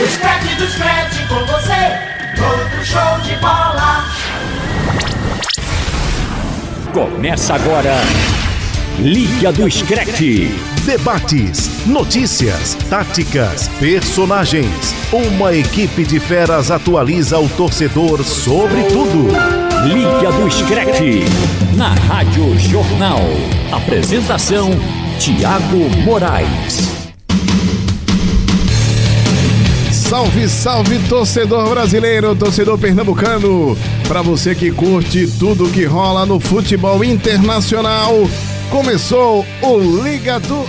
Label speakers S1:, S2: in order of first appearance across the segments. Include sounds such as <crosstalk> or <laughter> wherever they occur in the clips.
S1: O scratch do scratch com você, todo show de bola.
S2: Começa agora, Liga do Screte.
S3: Debates, notícias, táticas, personagens. Uma equipe de feras atualiza o torcedor sobre tudo.
S2: Liga do Screte. Na Rádio Jornal. Apresentação: Tiago Moraes.
S4: Salve, salve, torcedor brasileiro, torcedor pernambucano. Para você que curte tudo que rola no futebol internacional, começou o Liga do.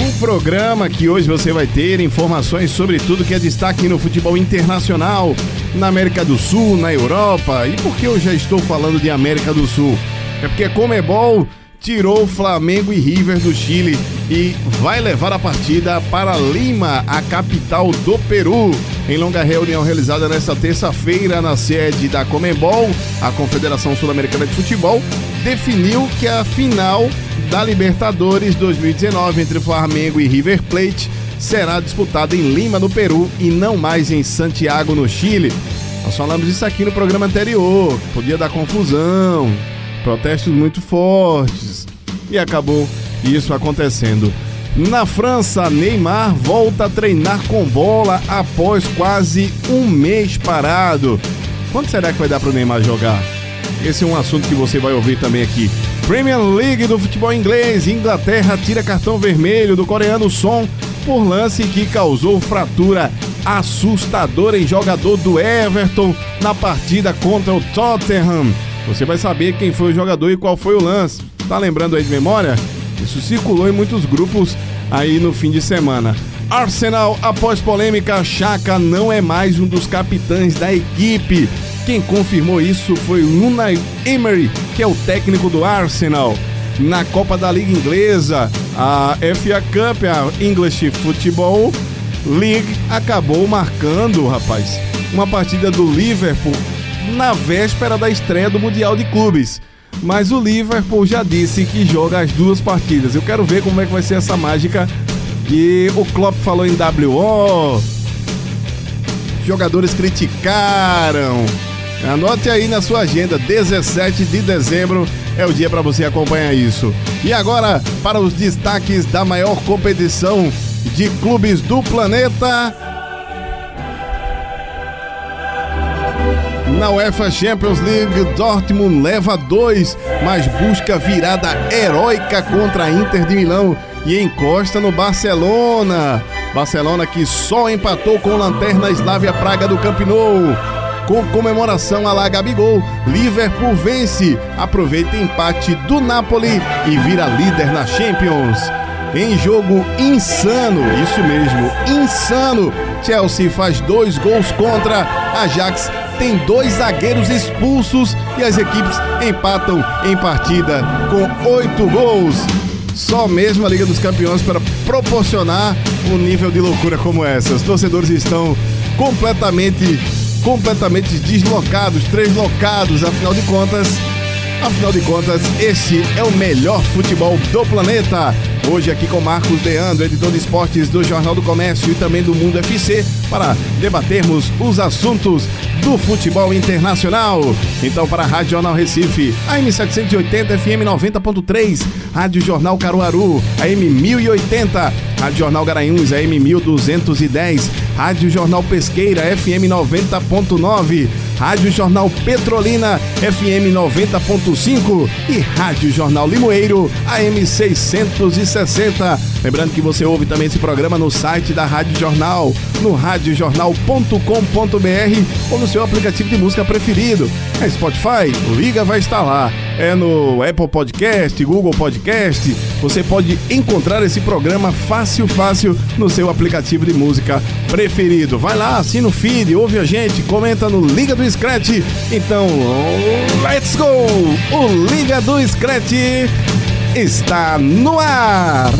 S4: Um programa que hoje você vai ter informações sobre tudo que é destaque no futebol internacional, na América do Sul, na Europa. E por que eu já estou falando de América do Sul? É porque a Comebol tirou Flamengo e River do Chile e vai levar a partida para Lima, a capital do Peru. Em longa reunião realizada nesta terça-feira na sede da Comembol, a Confederação Sul-Americana de Futebol definiu que a final da Libertadores 2019 entre Flamengo e River Plate será disputada em Lima, no Peru, e não mais em Santiago, no Chile. Nós falamos isso aqui no programa anterior, podia dar confusão, protestos muito fortes, e acabou isso acontecendo. Na França, Neymar volta a treinar com bola após quase um mês parado. Quando será que vai dar para o Neymar jogar? Esse é um assunto que você vai ouvir também aqui. Premier League do futebol inglês, Inglaterra tira cartão vermelho do coreano Son por lance que causou fratura assustadora em jogador do Everton na partida contra o Tottenham. Você vai saber quem foi o jogador e qual foi o lance. Tá lembrando aí de memória? Isso circulou em muitos grupos aí no fim de semana. Arsenal, após polêmica, Chaka não é mais um dos capitães da equipe. Quem confirmou isso foi o Unai Emery, que é o técnico do Arsenal. Na Copa da Liga Inglesa, a FA Cup, a English Football League, acabou marcando, rapaz, uma partida do Liverpool na véspera da estreia do Mundial de Clubes. Mas o Liverpool já disse que joga as duas partidas. Eu quero ver como é que vai ser essa mágica. E o Klopp falou em WO. Jogadores criticaram. Anote aí na sua agenda, 17 de dezembro é o dia para você acompanhar isso. E agora, para os destaques da maior competição de clubes do planeta. Na UEFA Champions League, Dortmund leva dois, mas busca virada heróica contra a Inter de Milão e encosta no Barcelona. Barcelona que só empatou com Lanterna Slavia Praga do Camp Nou. Com comemoração a lá Gabigol, Liverpool vence, aproveita empate do Napoli e vira líder na Champions. Em jogo insano, isso mesmo, insano, Chelsea faz dois gols contra Ajax tem dois zagueiros expulsos e as equipes empatam em partida com oito gols. Só mesmo a Liga dos Campeões para proporcionar um nível de loucura como essa. Os torcedores estão completamente, completamente deslocados, deslocados, afinal de contas. Afinal de contas, este é o melhor futebol do planeta. Hoje aqui com Marcos Deandro, editor de esportes do Jornal do Comércio e também do Mundo FC, para debatermos os assuntos do futebol internacional. Então, para a Rádio Jornal Recife, AM 780 FM 90.3, Rádio Jornal Caruaru, AM 1080, Rádio Jornal Garanhuns, AM 1210, Rádio Jornal Pesqueira, FM 90.9, Rádio Jornal Petrolina, FM 90.5 e Rádio Jornal Limoeiro, AM 660. Lembrando que você ouve também esse programa no site da Rádio Jornal, no radiojornal.com.br ou no seu aplicativo de música preferido. É Spotify? Liga vai estar lá. É no Apple Podcast, Google Podcast. Você pode encontrar esse programa fácil, fácil no seu aplicativo de música preferido. Vai lá, assina o feed, ouve a gente, comenta no Liga do Scratch. Então, let's go! O Liga do Scratch está no ar!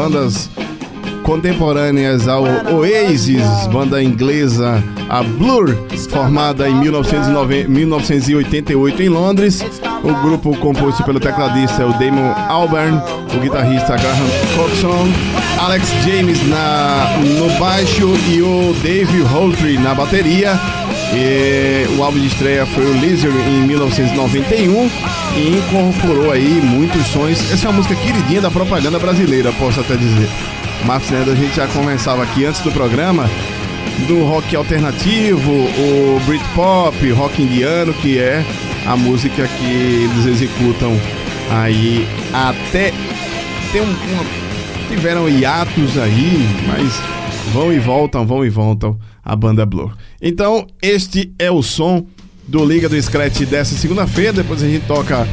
S4: Bandas contemporâneas ao Oasis, banda inglesa, a Blur, formada em 1909 1988 em Londres. O grupo composto pelo tecladista o Damon Albarn, o guitarrista Graham Coxon, Alex James na, no baixo e o Dave Holtry na bateria. E o álbum de estreia foi o Lizard em 1991 e incorporou aí muitos sons. Essa é uma música queridinha da propaganda brasileira, posso até dizer. Marcos Neto, a gente já conversava aqui antes do programa do rock alternativo, o Britpop, rock indiano, que é a música que eles executam aí até tem um, um, tiveram hiatos aí, mas vão e voltam, vão e voltam a banda Blur. Então, este é o som do Liga do Scratch dessa segunda-feira, depois a gente toca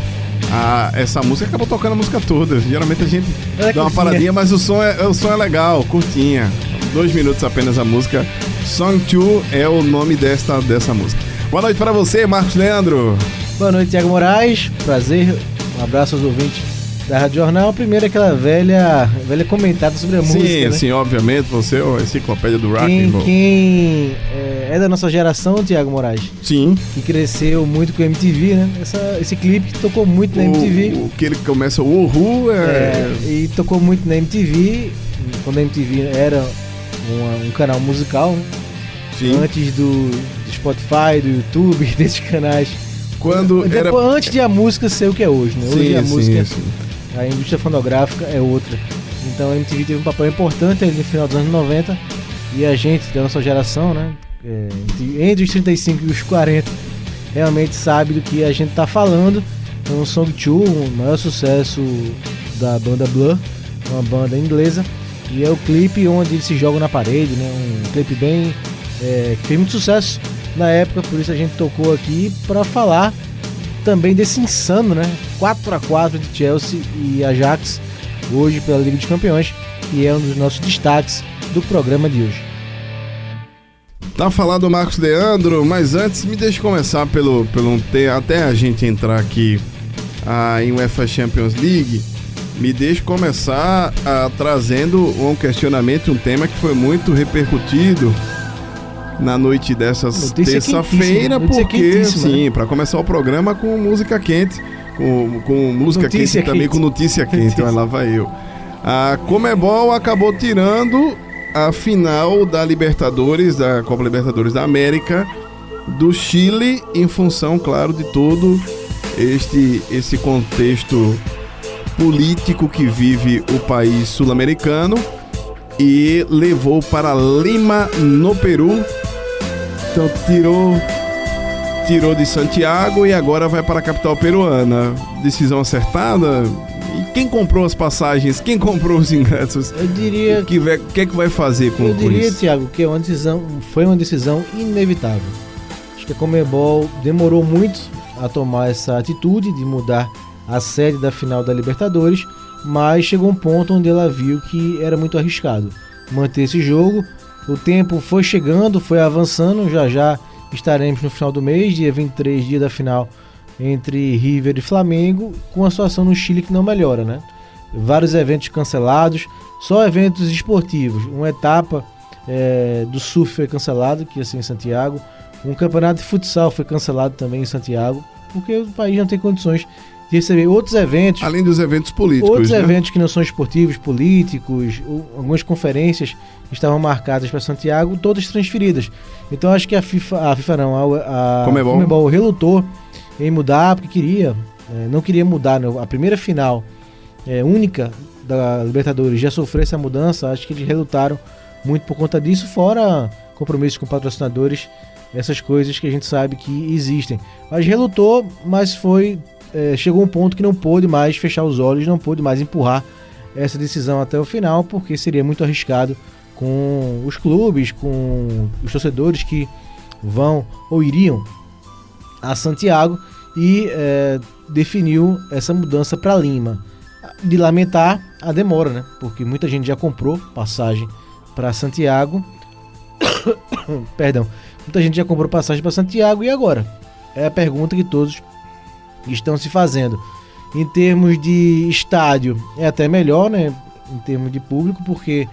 S4: a, essa música acabou tocando a música toda. Geralmente a gente é dá uma paradinha, mas o som, é, o som é legal, curtinha. Dois minutos apenas a música. Song 2 é o nome desta, dessa música. Boa noite para você, Marcos Leandro.
S5: Boa noite, Tiago Moraes. Prazer. Um abraço aos ouvintes da Rádio Jornal. Primeiro aquela velha, velha comentada sobre a
S4: sim,
S5: música. Sim, né?
S4: sim, obviamente. Você é a enciclopédia do rock
S5: quem, quem é, é, da nossa geração, Tiago Moraes.
S4: Sim.
S5: Que cresceu muito com a MTV, né? Essa, esse clipe tocou muito na MTV.
S4: O, que ele começa, o Uhu é... é...
S5: E tocou muito na MTV, quando a MTV era uma, um canal musical, né? Sim. Antes do, do Spotify, do YouTube, <laughs> desses canais.
S4: Quando
S5: Depois,
S4: era...
S5: Antes de a música ser o que é hoje, né? Hoje
S4: sim,
S5: a música,
S4: sim.
S5: A indústria fonográfica é outra. Então a MTV teve um papel importante ali no final dos anos 90 e a gente, da nossa geração, né? É, entre os 35 e os 40, realmente sabe do que a gente tá falando. Então, Song 2, o maior sucesso da banda Blur, uma banda inglesa, e é o clipe onde eles se jogam na parede, né? Um clipe bem é, que fez muito sucesso na época, por isso a gente tocou aqui para falar também desse insano, né? 4 a 4 de Chelsea e Ajax hoje pela Liga dos Campeões, e é um dos nossos destaques do programa de hoje.
S4: Tá falando o Marcos Leandro, mas antes me deixe começar pelo, pelo até a gente entrar aqui ah, em UEFA Champions League. Me deixe começar ah, trazendo um questionamento, um tema que foi muito repercutido na noite dessa terça-feira, porque sim, né? para começar o programa com música quente, com, com música notícia quente, quente, também com notícia quente, olha lá vai eu. A Comebol acabou tirando a final da Libertadores, da Copa Libertadores da América, do Chile, em função, claro, de todo este esse contexto político que vive o país sul-americano e levou para Lima, no Peru. Então tirou tirou de Santiago e agora vai para a capital peruana. Decisão acertada? E quem comprou as passagens? Quem comprou os ingressos?
S5: Eu diria.
S4: O que, vai, que é que vai fazer com,
S5: eu
S4: com
S5: diria,
S4: isso?
S5: Tiago, que é uma decisão, foi uma decisão inevitável. Acho que a Comebol demorou muito a tomar essa atitude de mudar a sede da final da Libertadores, mas chegou um ponto onde ela viu que era muito arriscado manter esse jogo. O tempo foi chegando, foi avançando, já já estaremos no final do mês, dia 23, dia da final entre River e Flamengo, com a situação no Chile que não melhora, né? Vários eventos cancelados, só eventos esportivos. Uma etapa é, do surf foi cancelado, que ser em Santiago. Um campeonato de futsal foi cancelado também em Santiago, porque o país não tem condições receber outros eventos.
S4: Além dos eventos políticos.
S5: Outros
S4: né?
S5: eventos que não são esportivos, políticos, algumas conferências estavam marcadas para Santiago, todas transferidas. Então acho que a FIFA, a FIFA não, a, a
S4: Comebol.
S5: Comebol relutou em mudar, porque queria, é, não queria mudar. Né? A primeira final é, única da Libertadores já sofreu essa mudança, acho que eles relutaram muito por conta disso, fora compromissos com patrocinadores, essas coisas que a gente sabe que existem. Mas relutou, mas foi é, chegou um ponto que não pôde mais fechar os olhos, não pôde mais empurrar essa decisão até o final, porque seria muito arriscado com os clubes, com os torcedores que vão ou iriam a Santiago e é, definiu essa mudança para Lima. De lamentar a demora, né? Porque muita gente já comprou passagem para Santiago. <coughs> Perdão. Muita gente já comprou passagem para Santiago e agora? É a pergunta que todos estão se fazendo. Em termos de estádio, é até melhor, né? Em termos de público, porque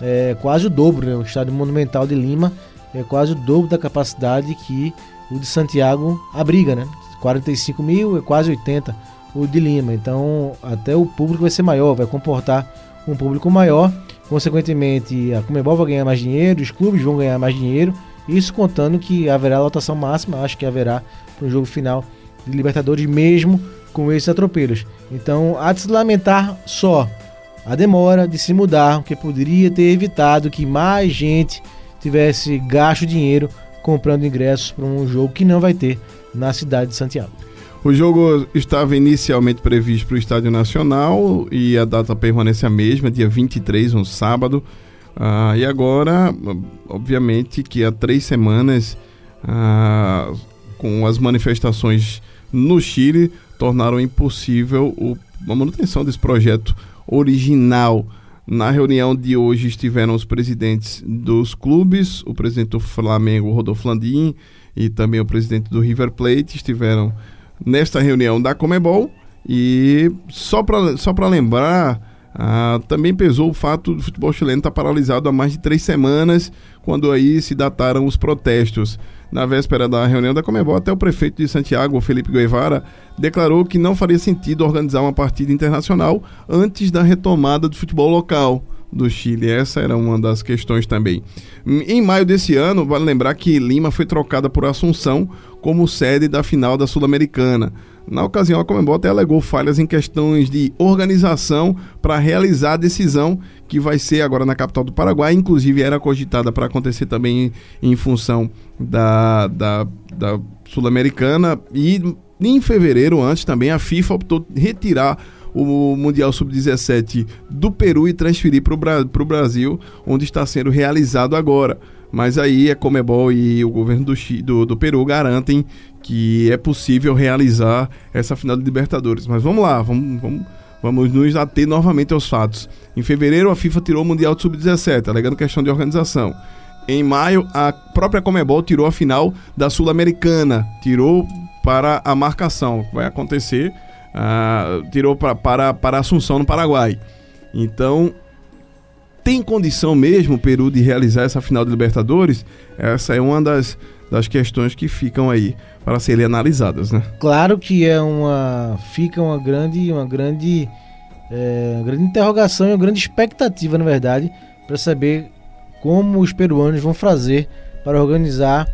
S5: é quase o dobro, né? O estádio Monumental de Lima é quase o dobro da capacidade que o de Santiago abriga, né? 45 mil é quase 80 o de Lima. Então, até o público vai ser maior, vai comportar um público maior. Consequentemente, a Comebol vai ganhar mais dinheiro, os clubes vão ganhar mais dinheiro. Isso contando que haverá lotação máxima, acho que haverá para o jogo final de Libertadores, mesmo com esses atropelos. Então, há de se lamentar só a demora de se mudar, que poderia ter evitado que mais gente tivesse gasto dinheiro comprando ingressos para um jogo que não vai ter na cidade de Santiago.
S4: O jogo estava inicialmente previsto para o Estádio Nacional e a data permanece a mesma, dia 23, um sábado. Ah, e agora, obviamente, que há três semanas, ah, com as manifestações no Chile, tornaram impossível o, a manutenção desse projeto original. Na reunião de hoje estiveram os presidentes dos clubes, o presidente do Flamengo, Rodolfo Landim, e também o presidente do River Plate, estiveram nesta reunião da Comebol. E só para só lembrar, ah, também pesou o fato do futebol chileno estar paralisado há mais de três semanas, quando aí se dataram os protestos. Na véspera da reunião da Comebol, até o prefeito de Santiago, Felipe Guevara, declarou que não faria sentido organizar uma partida internacional antes da retomada do futebol local do Chile. Essa era uma das questões também. Em maio desse ano, vale lembrar que Lima foi trocada por Assunção como sede da final da Sul-Americana. Na ocasião, a Comembol até alegou falhas em questões de organização para realizar a decisão que vai ser agora na capital do Paraguai. Inclusive, era cogitada para acontecer também em, em função da, da, da Sul-Americana. E em fevereiro, antes também, a FIFA optou retirar o Mundial Sub-17 do Peru e transferir para o Brasil, onde está sendo realizado agora. Mas aí a Comebol e o governo do, do, do Peru garantem que é possível realizar essa final de Libertadores. Mas vamos lá, vamos, vamos, vamos nos ater novamente aos fatos. Em fevereiro, a FIFA tirou o Mundial de Sub-17, alegando questão de organização. Em maio, a própria Comebol tirou a final da Sul-Americana, tirou para a marcação. Vai acontecer, uh, tirou pra, para, para Assunção, no Paraguai. Então, tem condição mesmo o Peru de realizar essa final de Libertadores? Essa é uma das, das questões que ficam aí para serem analisadas, né?
S5: Claro que é uma fica uma grande uma grande é, uma grande interrogação e uma grande expectativa, na verdade, para saber como os peruanos vão fazer para organizar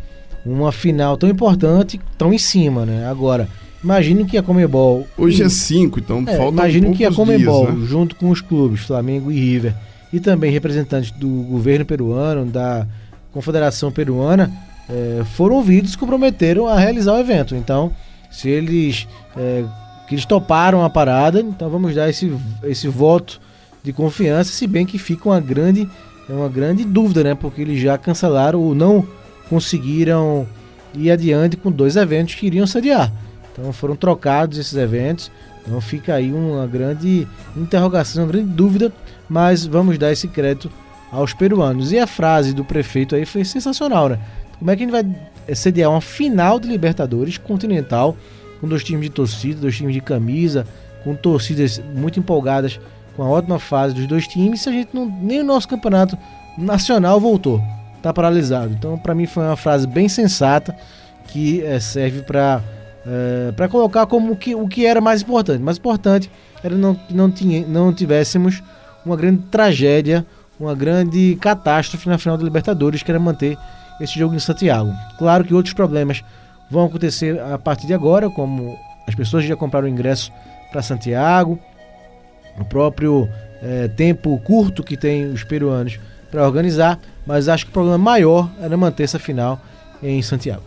S5: uma final tão importante, tão em cima, né? Agora, imagine que a Comebol
S4: hoje é 5, então é, falta Imagine
S5: que a
S4: Comebol,
S5: dias, né? junto com os clubes Flamengo e River e também representantes do governo peruano, da Confederação Peruana, é, foram ouvidos e comprometeram a realizar o evento. Então, se eles é, que eles toparam a parada, então vamos dar esse, esse voto de confiança, se bem que fica uma grande é uma grande dúvida, né? Porque eles já cancelaram ou não conseguiram ir adiante com dois eventos que iriam sediar. Então foram trocados esses eventos. Então fica aí uma grande interrogação, uma grande dúvida, mas vamos dar esse crédito aos peruanos. E a frase do prefeito aí foi sensacional, né? Como é que a gente vai sediar uma final de Libertadores continental com dois times de torcida, dois times de camisa, com torcidas muito empolgadas com a ótima fase dos dois times, se a gente não nem o nosso campeonato nacional voltou, tá paralisado. Então, para mim foi uma frase bem sensata que é, serve para é, para colocar como que, o que era mais importante. Mais importante era não não tinha, não tivéssemos uma grande tragédia, uma grande catástrofe na final da Libertadores, que era manter esse jogo em Santiago. Claro que outros problemas vão acontecer a partir de agora, como as pessoas já compraram ingresso para Santiago, o próprio é, tempo curto que tem os peruanos para organizar, mas acho que o problema maior era manter essa final em Santiago.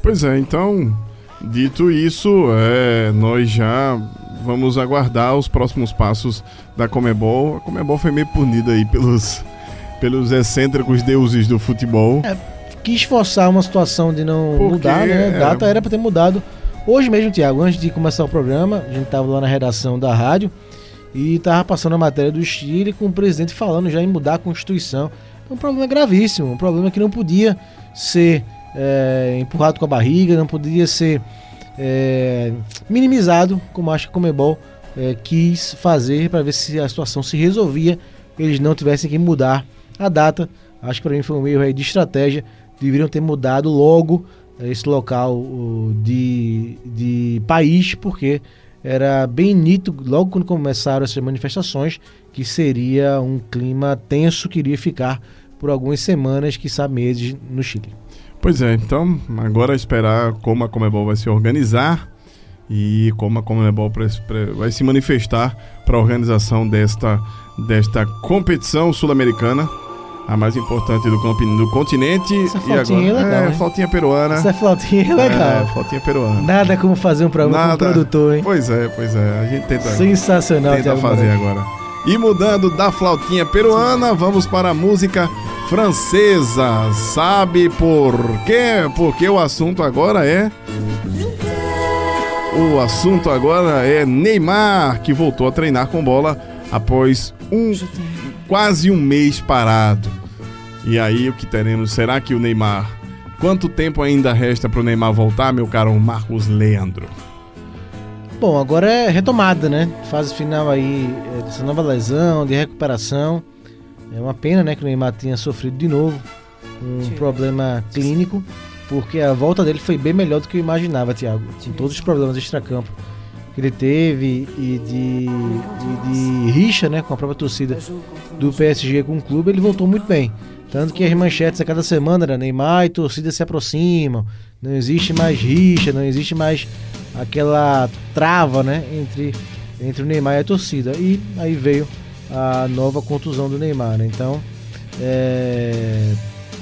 S4: Pois é, então, dito isso, é, nós já vamos aguardar os próximos passos da Comebol. A Comebol foi meio punida aí pelos, pelos excêntricos deuses do futebol. É,
S5: quis forçar uma situação de não Porque, mudar, né? A data é... era para ter mudado. Hoje mesmo, Tiago, antes de começar o programa, a gente estava lá na redação da rádio e estava passando a matéria do Chile com o presidente falando já em mudar a Constituição. É um problema gravíssimo, um problema que não podia ser é, empurrado com a barriga, não podia ser é, minimizado, como acho que a Comebol é, quis fazer para ver se a situação se resolvia, eles não tivessem que mudar a data. Acho que para mim foi um erro de estratégia. Deveriam ter mudado logo é, esse local o, de, de país, porque era bem nítido, logo quando começaram essas manifestações, que seria um clima tenso que iria ficar por algumas semanas, quiçá meses, no Chile.
S4: Pois é, então agora esperar como a Comebol vai se organizar e como a Comebol vai se manifestar para a organização desta, desta competição sul-americana, a mais importante do, do continente.
S5: Essa e agora, é legal,
S4: é, flautinha peruana.
S5: Essa flautinha é legal. É,
S4: flautinha peruana.
S5: Nada como fazer um programa Nada. com um produtor, hein?
S4: Pois é, pois é. A gente tenta,
S5: Sensacional,
S4: tenta fazer agora. E mudando da flautinha peruana, vamos para a música francesa. Sabe por quê? Porque o assunto agora é. O assunto agora é Neymar, que voltou a treinar com bola após um quase um mês parado. E aí o que teremos? Será que o Neymar. Quanto tempo ainda resta para o Neymar voltar, meu caro Marcos Leandro?
S5: Bom, agora é retomada, né? Fase final aí é, dessa nova lesão, de recuperação. É uma pena, né, que o Neymar tenha sofrido de novo um problema clínico, porque a volta dele foi bem melhor do que eu imaginava, Thiago. Com todos os problemas extra-campo que ele teve e de, e de rixa, né, com a própria torcida do PSG com o clube, ele voltou muito bem. Tanto que as manchetes a cada semana era Neymar e torcida se aproximam, não existe mais rixa, não existe mais aquela trava, né, entre, entre o Neymar e a torcida. E aí veio a nova contusão do Neymar. Né? Então, é,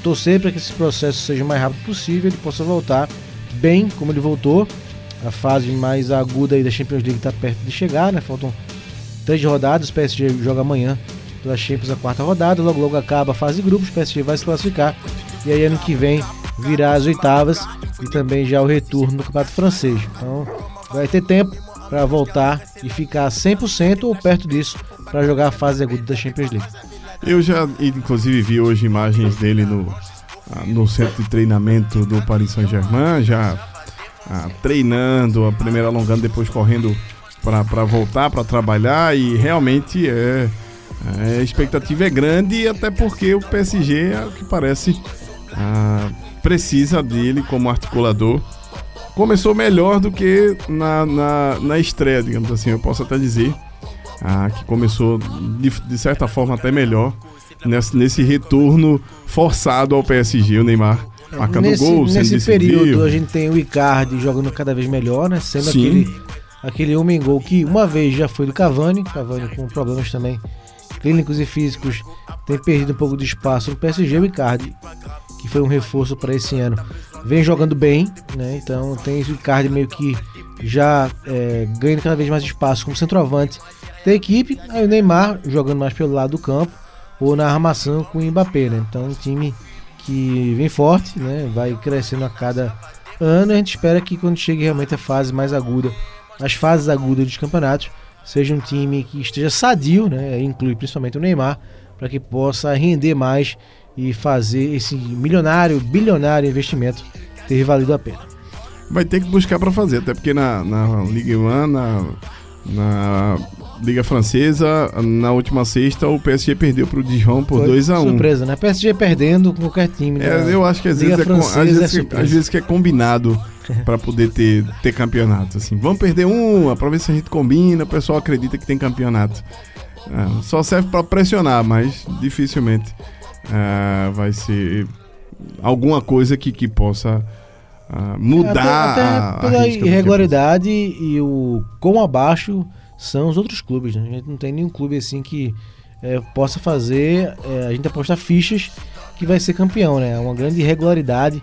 S5: torcer para que esse processo seja o mais rápido possível, ele possa voltar bem como ele voltou. A fase mais aguda aí da Champions League está perto de chegar, né? Faltam três rodadas, o PSG joga amanhã pela Champions a quarta rodada, logo logo acaba a fase de grupos, o PSG vai se classificar e aí ano que vem virá as oitavas e também já o retorno do Campeonato Francês. Então vai ter tempo para voltar e ficar 100% ou perto disso para jogar a fase aguda da Champions League.
S4: Eu já, inclusive, vi hoje imagens dele no, ah, no centro de treinamento do Paris Saint-Germain, já ah, treinando, a primeira alongando, depois correndo para voltar para trabalhar e realmente é, é, a expectativa é grande, até porque o PSG, é o que parece, ah, precisa dele como articulador. Começou melhor do que na, na, na estreia, digamos assim, eu posso até dizer ah, que começou de, de, certa forma até melhor nesse, nesse retorno forçado ao PSG, o Neymar marcando nesse, gols,
S5: sendo Nesse período a gente tem o Icardi jogando cada vez melhor, né? Sendo Sim. aquele, aquele homem gol que uma vez já foi do Cavani, Cavani com problemas também clínicos e físicos, tem perdido um pouco de espaço no PSG, o Icardi, que foi um reforço para esse ano, vem jogando bem, né? Então tem o Icardi meio que já é, ganhando cada vez mais espaço como centroavante da equipe. Aí o Neymar jogando mais pelo lado do campo ou na armação com o Mbappé, né? Então um time que vem forte, né? Vai crescendo a cada ano. A gente espera que quando chegue realmente a fase mais aguda, as fases agudas dos campeonatos, seja um time que esteja sadio, né? Inclui principalmente o Neymar, para que possa render mais e fazer esse milionário, bilionário investimento ter valido a pena.
S4: Vai ter que buscar para fazer, até porque na, na Liga 1, na, na Liga Francesa, na última sexta, o PSG perdeu para o Dijon por 2x1. Um.
S5: Surpresa, né? PSG perdendo com qualquer time. Né?
S4: É, eu acho que às vezes, é, às, vezes é às vezes que é combinado <laughs> para poder ter, ter campeonato. Assim, vamos perder uma para ver se a gente combina, o pessoal acredita que tem campeonato. É, só serve para pressionar, mas dificilmente é, vai ser alguma coisa que, que possa uh, mudar até, até
S5: pela irregularidade e o com abaixo são os outros clubes. Né? A gente não tem nenhum clube assim que é, possa fazer é, a gente apostar fichas que vai ser campeão, né? É uma grande irregularidade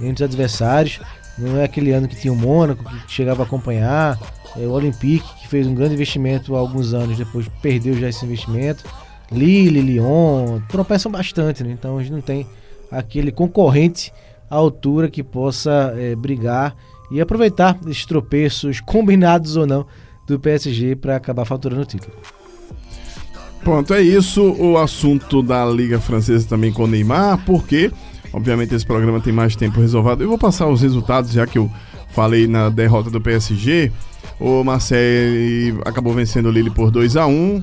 S5: entre os adversários. Não é aquele ano que tinha o Mônaco, que chegava a acompanhar, é, o Olympique, que fez um grande investimento há alguns anos, depois perdeu já esse investimento. Lille, Lyon, tropeçam bastante, né? Então a gente não tem aquele concorrente à altura que possa é, brigar e aproveitar esses tropeços, <laughs> combinados ou não, do PSG para acabar faturando o título.
S4: Pronto, é isso o assunto da Liga Francesa também com o Neymar, porque, obviamente, esse programa tem mais tempo resolvido. Eu vou passar os resultados, já que o, falei na derrota do PSG, o Marseille acabou vencendo o Lille por 2 a 1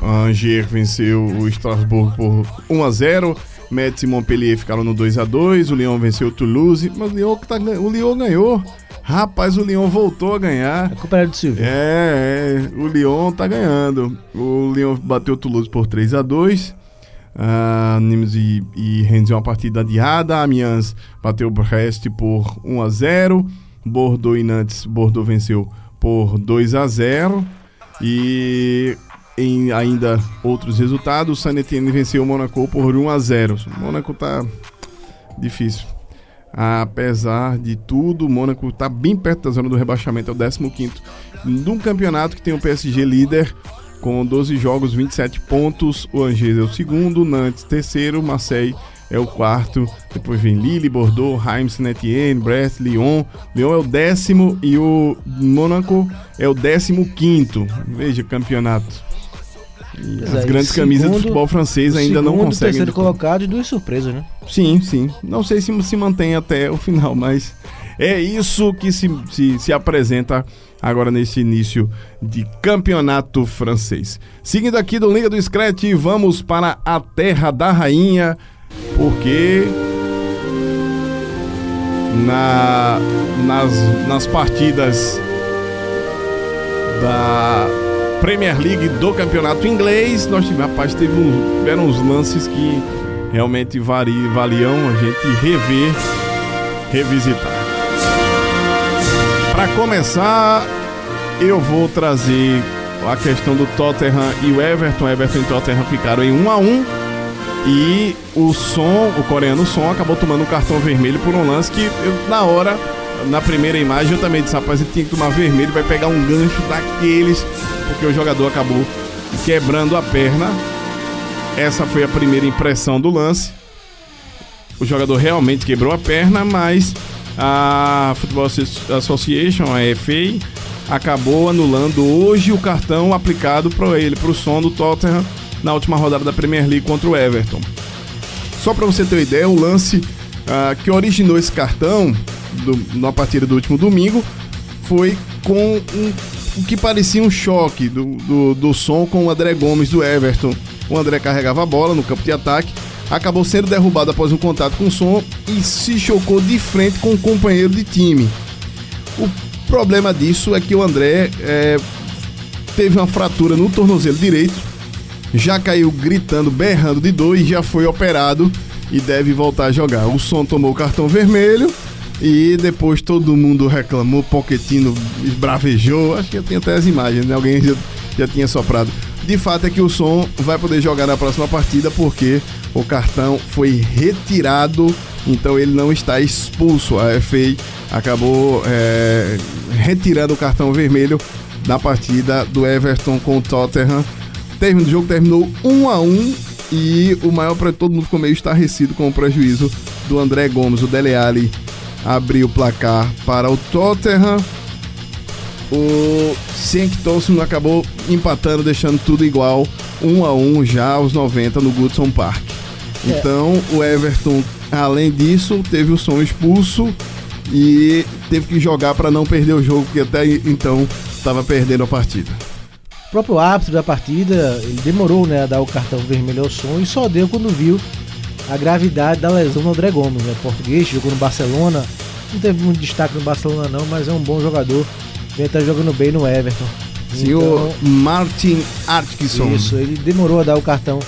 S4: Angers venceu o Strasbourg por 1 a 0 Metz e Montpellier ficaram no 2 a 2 O Lyon venceu o Toulouse, mas o Lyon, tá, o Lyon ganhou. Rapaz, o Lyon voltou a ganhar.
S5: A culpa era do Silvio.
S4: É, é, o Lyon tá ganhando. O Lyon bateu o Toulouse por 3 a 2 Uh, Nimes e, e Rennes uma partida adiada. Amiens bateu o Brest por 1 a 0 Bordeaux e Nantes, Bordeaux venceu por 2 a 0 E em ainda outros resultados, o Saint Etienne venceu o Monaco por 1 a 0 O Monaco tá difícil. Apesar de tudo, o Mônaco está bem perto da zona do rebaixamento, é o 15 num campeonato que tem o PSG líder com 12 jogos, 27 pontos. O Angers é o segundo, Nantes terceiro, Marseille é o quarto. Depois vem Lille, Bordeaux, Reims, Saint-Étienne, Brest, Lyon. Lyon é o décimo e o Mônaco é o décimo quinto. Veja, campeonato. As é, grandes segundo, camisas do futebol francês ainda não conseguem.
S5: terceiro colocado e duas surpresas, né?
S4: Sim, sim. Não sei se se mantém até o final, mas é isso que se, se, se apresenta agora nesse início de campeonato francês. Seguindo aqui do Liga do Scratch, vamos para a Terra da Rainha, porque na, nas, nas partidas da Premier League do campeonato inglês, nós tivemos, rapaz, teve um, tiveram uns lances que realmente vari, valiam a gente rever, revisitar. Para começar, eu vou trazer a questão do Tottenham e o Everton. Everton e Tottenham ficaram em 1 a 1 e o Som, o coreano Som, acabou tomando um cartão vermelho por um lance que eu, na hora na primeira imagem eu também disse, rapaz, ele tinha que tomar vermelho, vai pegar um gancho daqueles, porque o jogador acabou quebrando a perna. Essa foi a primeira impressão do lance. O jogador realmente quebrou a perna, mas a Football Association, a FA, acabou anulando hoje o cartão aplicado para ele, para o som do Tottenham na última rodada da Premier League contra o Everton. Só para você ter uma ideia, o lance uh, que originou esse cartão do, na partida do último domingo foi com um, o que parecia um choque do, do, do som com o André Gomes do Everton. O André carregava a bola no campo de ataque, acabou sendo derrubado após um contato com o som e se chocou de frente com o um companheiro de time. O problema disso é que o André é, teve uma fratura no tornozelo direito, já caiu gritando, berrando de dor e já foi operado e deve voltar a jogar. O som tomou o cartão vermelho e depois todo mundo reclamou, Poquetino esbravejou. Acho que eu tenho até as imagens, né? Alguém já, já tinha soprado. De fato é que o som vai poder jogar na próxima partida porque o cartão foi retirado, então ele não está expulso. A FA acabou é, retirando o cartão vermelho da partida do Everton com o Tottenham. O jogo terminou 1 a 1 e o maior para todo mundo ficou meio estarrecido com o prejuízo do André Gomes. O Dele Alli abriu o placar para o Tottenham. O Sanktossen acabou empatando, deixando tudo igual, 1 a 1 já aos 90 no Goodson Park. É. Então, o Everton, além disso, teve o som expulso e teve que jogar para não perder o jogo, porque até então estava perdendo a partida.
S5: O próprio árbitro da partida, ele demorou né, a dar o cartão vermelho ao som e só deu quando viu a gravidade da lesão do André Gomes, né? Português, jogou no Barcelona, não teve muito destaque no Barcelona não, mas é um bom jogador. Ele tá jogando bem no Everton.
S4: Sim, então, Martin Atkinson.
S5: Isso, ele demorou a dar o cartão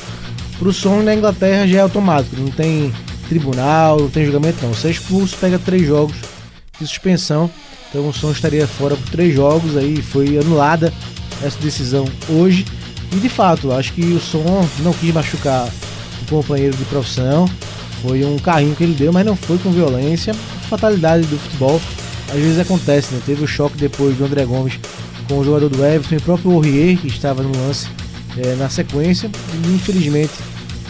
S5: pro som na Inglaterra já é automático, não tem tribunal, não tem julgamento não. Você é expulso, pega três jogos de suspensão. Então o som estaria fora por três jogos, aí foi anulada essa decisão hoje. E de fato, acho que o som não quis machucar o companheiro de profissão. Foi um carrinho que ele deu, mas não foi com violência. Fatalidade do futebol às vezes acontece, né? Teve o choque depois do André Gomes com o jogador do Everton e o próprio Aurier, que estava no lance é, na sequência. E infelizmente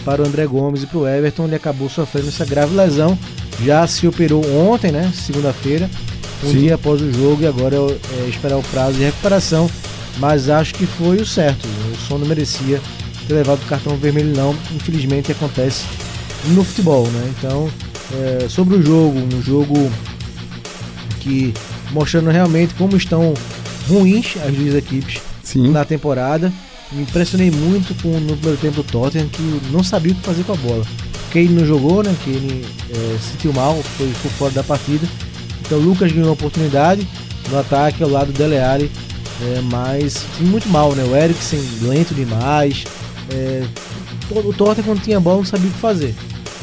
S5: para o André Gomes e para o Everton, ele acabou sofrendo essa grave lesão. Já se operou ontem, né? Segunda-feira, um Sim. dia após o jogo, e agora é, esperar o prazo de recuperação. Mas acho que foi o certo. O som não merecia ter levado o cartão vermelho, não. Infelizmente acontece no futebol, né? Então, é, sobre o jogo, um jogo que mostrando realmente como estão ruins as duas equipes
S4: Sim.
S5: na temporada. Me impressionei muito com no primeiro tempo do Tottenham, que não sabia o que fazer com a bola. Kane não jogou, né? Kane é, se sentiu mal, foi, fora da partida. Então o Lucas ganhou a oportunidade no ataque ao lado do Dele Alli, é, mas muito mal, né? O Eriksen lento demais. É, o Tottenham quando tinha bola não sabia o que fazer.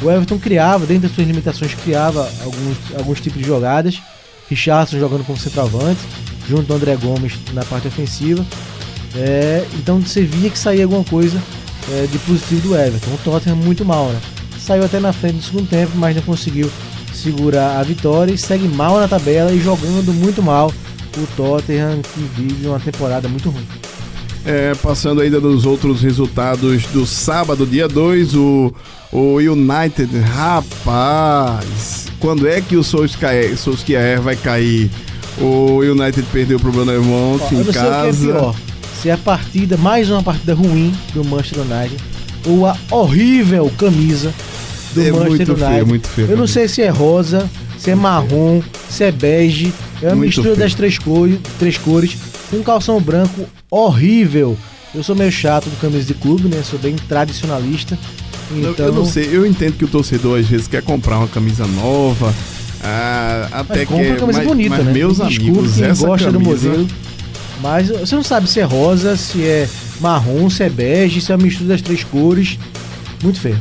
S5: O Everton criava, dentro das suas limitações, criava alguns, alguns tipos de jogadas. Richardson jogando como centroavante, junto ao André Gomes na parte ofensiva. É, então você via que saía alguma coisa é, de positivo do Everton. O Tottenham muito mal, né? Saiu até na frente do segundo tempo, mas não conseguiu segurar a vitória e segue mal na tabela e jogando muito mal o Tottenham que vive uma temporada muito ruim.
S4: É, passando ainda dos outros resultados do sábado, dia 2, o, o United, rapaz, quando é que o Solskjaer, Solskjaer vai cair? O United perdeu pro Bournemouth
S5: Ó, eu
S4: em
S5: não sei o que é
S4: casa.
S5: pior. Se é a partida, mais uma partida ruim do Manchester United, ou a horrível camisa do
S4: É
S5: Manchester
S4: muito
S5: United.
S4: feio, muito feio.
S5: Eu não sei se é rosa, se é marrom, se é bege. É uma
S4: Muito
S5: mistura
S4: feio.
S5: das três cores, três cores. Um calção branco horrível. Eu sou meio chato com camisa de clube, né? Sou bem tradicionalista.
S4: Eu-
S5: Então,
S4: Eu não sei, eu entendo que o torcedor às vezes quer comprar uma camisa nova, ah, até
S5: mas
S4: que
S5: compra uma camisa
S4: mas,
S5: bonita,
S4: mas
S5: né?
S4: meus amigos,
S5: quem
S4: essa
S5: gosta
S4: camisa,
S5: do modelo. Mas você não sabe se é rosa, se é marrom, se é bege, se é uma mistura das três cores. Muito feio.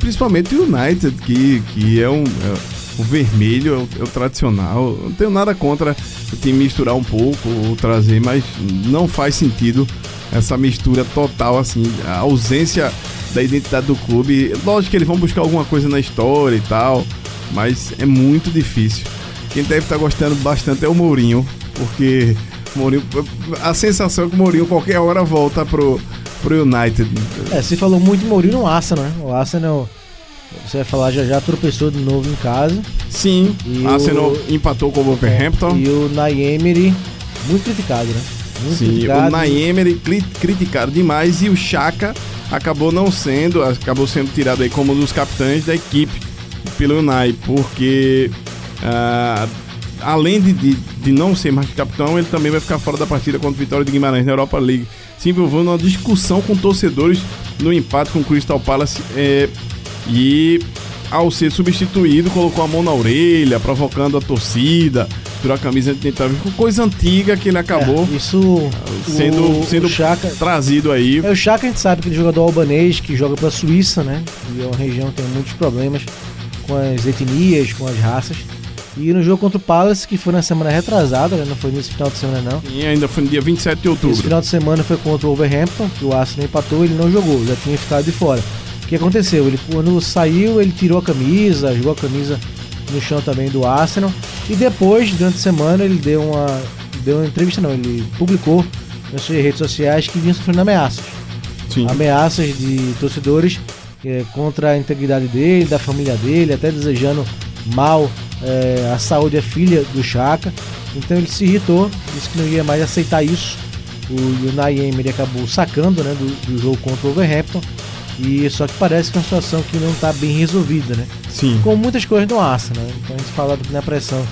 S4: principalmente o United, que, que é um é, o vermelho, é o, é o tradicional. Eu Não tenho nada contra o time misturar um pouco ou trazer, mas não faz sentido essa mistura total assim, a ausência da identidade do clube. Lógico que eles vão buscar alguma coisa na história e tal, mas é muito difícil. Quem deve estar gostando bastante é o Mourinho, porque o Mourinho, a sensação é que o Mourinho qualquer hora volta pro, pro United.
S5: É, você falou muito Mourinho no Arsenal, né? O Arsenal, você vai falar já já, tropeçou de novo em casa.
S4: Sim,
S5: E
S4: Arsenal
S5: o-
S4: empatou com o Wolverhampton.
S5: E o Naemery, muito criticado, né? Muito
S4: Sim, o
S5: criticado.
S4: Naemery cri- criticaram demais e o Chaka acabou não sendo, acabou sendo tirado aí como um dos capitães da equipe pelo Unai, porque ah, além de, de, de não ser mais capitão, ele também vai ficar fora da partida contra o Vitória de Guimarães na Europa League. Se envolveu numa discussão com torcedores no empate com o Crystal Palace é, e ao ser substituído colocou a mão na orelha, provocando a torcida, tirou a camisa antinetável, coisa antiga que ele acabou
S5: É, isso
S4: sendo,
S5: o,
S4: sendo
S5: o Chaka,
S4: trazido aí.
S5: É, o Chaka a gente sabe que ele é jogador albanês que joga pra Suíça, né? E é uma região que tem muitos problemas com as etnias, com as raças. E no jogo contra o Palace, que foi na semana retrasada, né? Não foi nesse final de semana não.
S4: E ainda foi no dia 27 de
S5: Esse
S4: outubro.
S5: final de semana foi contra o Wolverhampton, que o Arsenal empatou, ele não jogou, já tinha ficado de fora. O que aconteceu? Ele quando saiu, ele tirou a camisa, jogou a camisa no chão também do Arsenal. E depois, durante a semana, ele deu uma. Deu uma entrevista não, ele publicou nas suas redes sociais que vinha sofrendo ameaças.
S4: Sim.
S5: Ameaças de torcedores eh, contra a integridade dele, da família dele, até desejando mal eh, a saúde da filha do Chaka. Então ele se irritou, disse que não ia mais aceitar isso. O Unai Emery acabou sacando né, do, do jogo contra o Wolverhampton. E só que parece que é uma situação que não está bem resolvida, né?
S4: Sim.
S5: Com muitas coisas no Arsenal, né? Então a gente fala na pressão